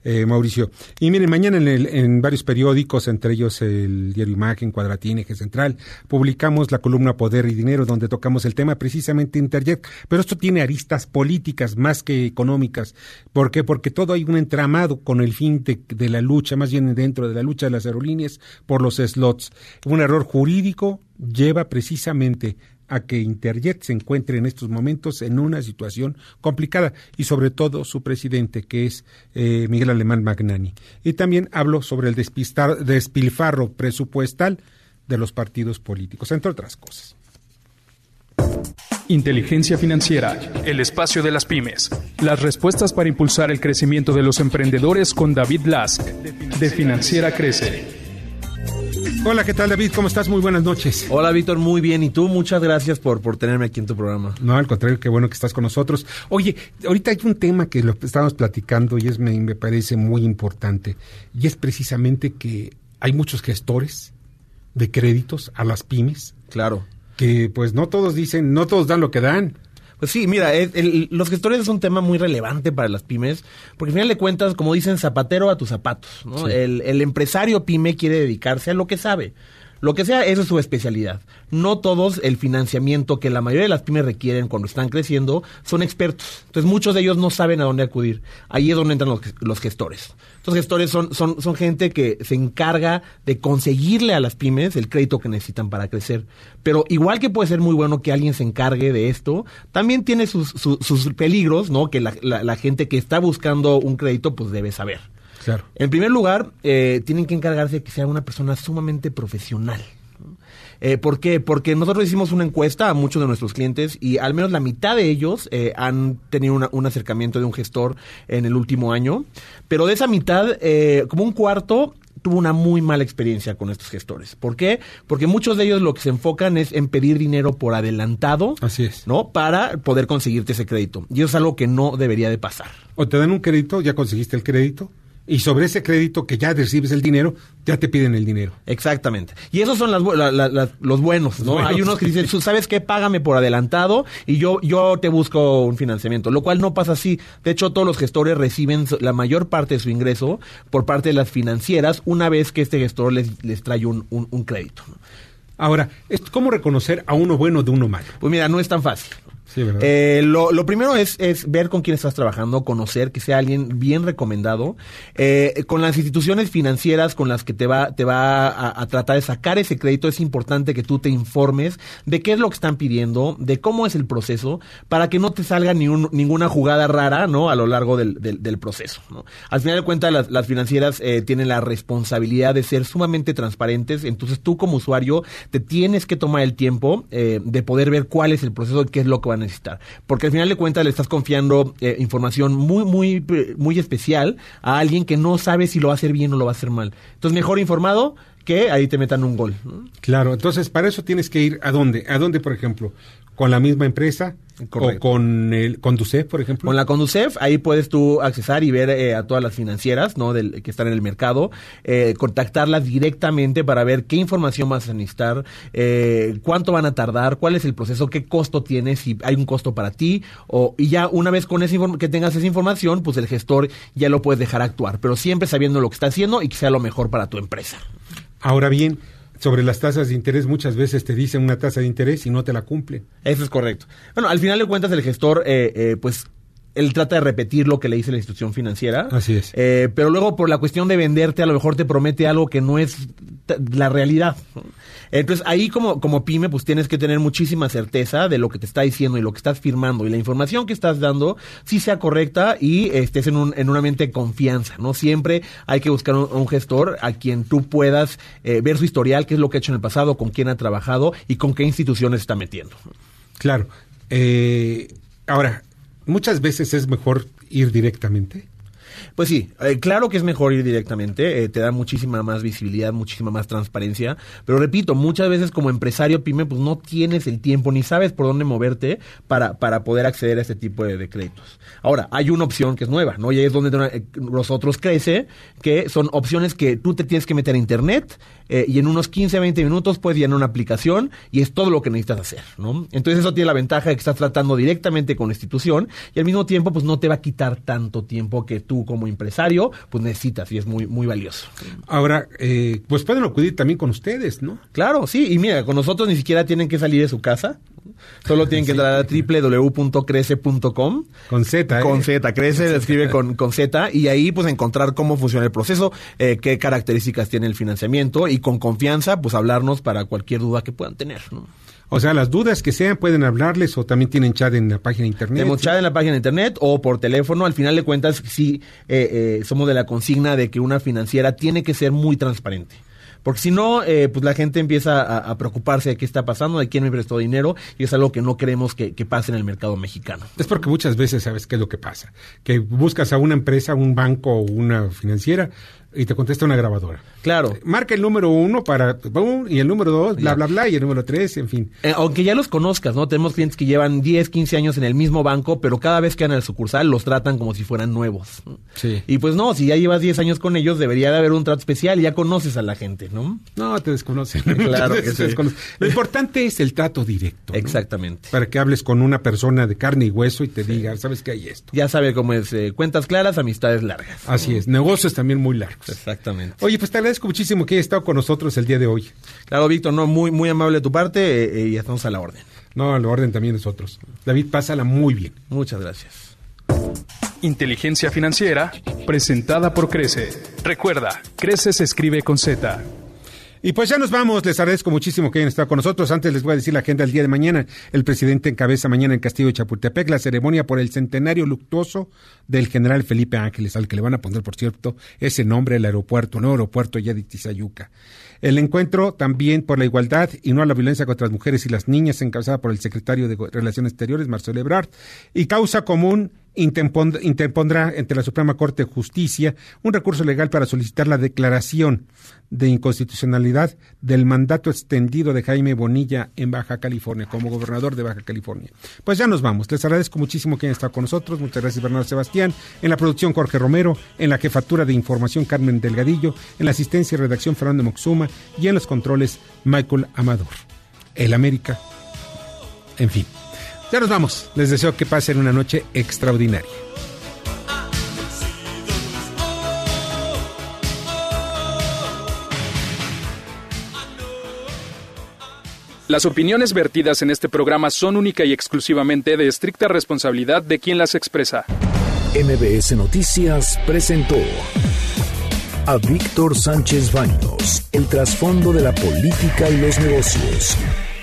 eh, Mauricio. Y miren, mañana en, en, varios periódicos, entre ellos el diario Imagen, Cuadratín, Eje Central, publicamos la columna Poder y Dinero, donde tocamos el tema precisamente Interjet. Pero esto tiene aristas políticas más que económicas. ¿Por qué? Porque todo hay un entramado con el fin de, de la lucha, más bien dentro de la lucha de las aerolíneas por los slots. Un error jurídico lleva precisamente a que Interjet se encuentre en estos momentos en una situación complicada y sobre todo su presidente que es eh, Miguel Alemán Magnani. Y también hablo sobre el despistar, despilfarro presupuestal de los partidos políticos, entre otras cosas. Inteligencia Financiera, el espacio de las pymes. Las respuestas para impulsar el crecimiento de los emprendedores con David Lask, de Financiera Crece. Hola, ¿qué tal David? ¿Cómo estás? Muy buenas noches. Hola Víctor, muy bien. ¿Y tú? Muchas gracias por, por tenerme aquí en tu programa. No, al contrario, qué bueno que estás con nosotros. Oye, ahorita hay un tema que lo estamos platicando y es me, me parece muy importante. Y es precisamente que hay muchos gestores de créditos a las pymes. Claro que pues no todos dicen, no todos dan lo que dan. Pues sí, mira, los gestores es un tema muy relevante para las pymes, porque al final de cuentas, como dicen, zapatero a tus zapatos. ¿no? El, el, empresario pyme quiere dedicarse a lo que sabe. Lo que sea, esa es su especialidad. No todos el financiamiento que la mayoría de las pymes requieren cuando están creciendo son expertos. Entonces muchos de ellos no saben a dónde acudir. Ahí es donde entran los, gestores. Estos gestores son, son, son gente que se encarga de conseguirle a las pymes el crédito que necesitan para crecer. Pero igual que puede ser muy bueno que alguien se encargue de esto, también tiene sus, sus, peligros, ¿no? Que la, la gente que está buscando un crédito pues debe saber. En primer lugar, eh, tienen que encargarse de que sea una persona sumamente profesional. Eh, ¿Por qué? Porque nosotros hicimos una encuesta a muchos de nuestros clientes y al menos la mitad de ellos eh, han tenido un acercamiento de un gestor en el último año, pero de esa mitad, como un cuarto tuvo una muy mala experiencia con estos gestores. ¿Por qué? Porque muchos de ellos lo que se enfocan es en pedir dinero por adelantado, Así es. ¿no? Para poder conseguirte ese crédito. Y eso es algo que no debería de pasar. O te dan un crédito, ya conseguiste el crédito, y sobre ese crédito que ya recibes el dinero, ya te piden el dinero. Exactamente. Y esos son las, los buenos, ¿no? Hay unos que dicen, ¿sabes qué? Págame por adelantado y yo, yo te busco un financiamiento, lo cual no pasa así. De hecho, todos los gestores reciben la mayor parte de su ingreso por parte de las financieras una vez que este gestor les, les trae un, un, crédito. Ahora, ¿cómo reconocer a uno bueno de uno malo? Pues mira, no es tan fácil. Eh, lo, lo, primero es, es, ver con quién estás trabajando, conocer que sea alguien bien recomendado, eh, con las instituciones financieras con las que te va, te va a, tratar de sacar ese crédito, es importante que tú te informes de qué es lo que están pidiendo, de cómo es el proceso, para que no te salga ni ninguna jugada rara, ¿no? A lo largo del, del, proceso, Al final de cuentas, las, las financieras eh, tienen la responsabilidad de ser sumamente transparentes, entonces tú como usuario te tienes que tomar el tiempo de poder ver cuál es el proceso y qué es lo que van necesitar. Porque al final de cuentas le estás confiando eh, información muy, muy, muy especial a alguien que no sabe si lo va a hacer bien o lo va a hacer mal. Entonces, mejor informado que ahí te metan un gol. Claro, entonces para eso tienes que ir a dónde, a dónde, por ejemplo, con la misma empresa, o con el Conducef, por ejemplo. Con la Conducef, ahí puedes tú accesar y ver eh, a todas las financieras ¿no? Del, que están en el mercado, eh, contactarlas directamente para ver qué información vas a necesitar, eh, cuánto van a tardar, cuál es el proceso, qué costo tiene, si hay un costo para ti, o, y ya una vez con esa que tengas esa información, pues el gestor ya lo puedes dejar actuar, pero siempre sabiendo lo que está haciendo y que sea lo mejor para tu empresa. Ahora bien, sobre las tasas de interés muchas veces te dicen una tasa de interés y no te la cumplen. Eso es correcto. Bueno, al final de cuentas el gestor, eh, eh, pues él trata de repetir lo que le dice la institución financiera. Así es. Eh, pero luego por la cuestión de venderte, a lo mejor te promete algo que no es la realidad. Entonces ahí como, como pyme pues tienes que tener muchísima certeza de lo que te está diciendo y lo que estás firmando y la información que estás dando sí sea correcta y estés en, un, en una mente de confianza, ¿no? Siempre hay que buscar un, gestor a quien tú puedas eh, ver su historial, qué es lo que ha hecho en el pasado, con quién ha trabajado y con qué instituciones está metiendo. Claro. Eh, ahora, muchas veces es mejor ir directamente. Pues sí, eh, claro que es mejor ir directamente, eh, te da muchísima más visibilidad, muchísima más transparencia, pero repito, muchas veces como empresario pyme, pues no tienes el tiempo ni sabes por dónde moverte para, para poder acceder a este tipo de, créditos. Ahora, hay una opción que es nueva, ¿no? Y ahí es donde eh, nosotros crece, que son opciones que tú te tienes que meter a internet y en unos 15, 20 minutos puedes llenar una aplicación y es todo lo que necesitas hacer, ¿no? Entonces eso tiene la ventaja de que estás tratando directamente con la institución y al mismo tiempo pues no te va a quitar tanto tiempo que tú como empresario, pues necesitas y es muy, muy valioso. Ahora, eh, pues pueden acudir también con ustedes, ¿no? Claro, sí, y mira, con nosotros ni siquiera tienen que salir de su casa. Solo tienen que entrar a www.crece.com. Con Z, ¿eh? Con Z, Crece, *laughs* se escribe con, con Z, y ahí pues encontrar cómo funciona el proceso, eh, qué características tiene el financiamiento, y con confianza, pues hablarnos para cualquier duda que puedan tener, ¿no? O sea, las dudas que sean pueden hablarles o también tienen chat en la página de internet. Tenemos chat en la página de internet o por teléfono. Al final de cuentas, sí eh, eh, somos de la consigna de que una financiera tiene que ser muy transparente. Porque si no, eh, pues la gente empieza a, preocuparse de qué está pasando, de quién me prestó dinero, y es algo que no queremos que, que, pase en el mercado mexicano. Es porque muchas veces sabes qué es lo que pasa, que buscas a una empresa, un banco o una financiera, y te contesta una grabadora. Claro. Marca el número uno para, y el número dos, bla, bla, bla, y el número tres, en fin. Eh, aunque ya los conozcas, ¿no? Tenemos clientes que llevan 10, 15 años en el mismo banco, pero cada vez que van al sucursal los tratan como si fueran nuevos. Sí. Y pues no, si ya llevas 10 años con ellos, debería de haber un trato especial y ya conoces a la gente, ¿no? No, te desconocen. *laughs* Claro que sí. Lo importante es el trato directo. Exactamente. Para que hables con una persona de carne y hueso y te diga, ¿sabes qué hay esto? Ya sabe cómo es, eh, cuentas claras, amistades largas. Así es, negocios también muy largos. Exactamente. Oye, pues te agradezco muchísimo que hayas estado con nosotros el día de hoy. Claro, Víctor, no, muy, muy amable de tu parte eh, eh, y estamos a la orden. No, a la orden también nosotros. David, pásala muy bien. Muchas gracias. Inteligencia financiera, presentada por Crece. Recuerda, Crece se escribe con Z. Y pues ya nos vamos, les agradezco muchísimo que hayan estado con nosotros. Antes les voy a decir la agenda del día de mañana. El presidente encabeza mañana en Castillo de Chapultepec la ceremonia por el centenario luctuoso del general Felipe Ángeles, al que le van a poner, por cierto, ese nombre, el aeropuerto, no aeropuerto ya de Tizayuca. El encuentro también por la igualdad y no a la violencia contra las mujeres y las niñas, encabezada por el secretario de Relaciones Exteriores, Marcelo Ebrard. Y causa común interpondrá entre la Suprema Corte de Justicia un recurso legal para solicitar la declaración de inconstitucionalidad del mandato extendido de Jaime Bonilla en Baja California, como gobernador de Baja California. Pues ya nos vamos. Les agradezco muchísimo que hayan estado con nosotros. Muchas gracias, Bernardo Sebastián. En la producción, Jorge Romero. En la jefatura de información, Carmen Delgadillo. En la asistencia y redacción, Fernando Moxuma. Y en los controles, Michael Amador. El América. En fin. Ya nos vamos. Les deseo que pasen una noche extraordinaria. Las opiniones vertidas en este programa son única y exclusivamente de estricta responsabilidad de quien las expresa. MBS Noticias presentó a Víctor Sánchez Baños, el trasfondo de la política y los negocios.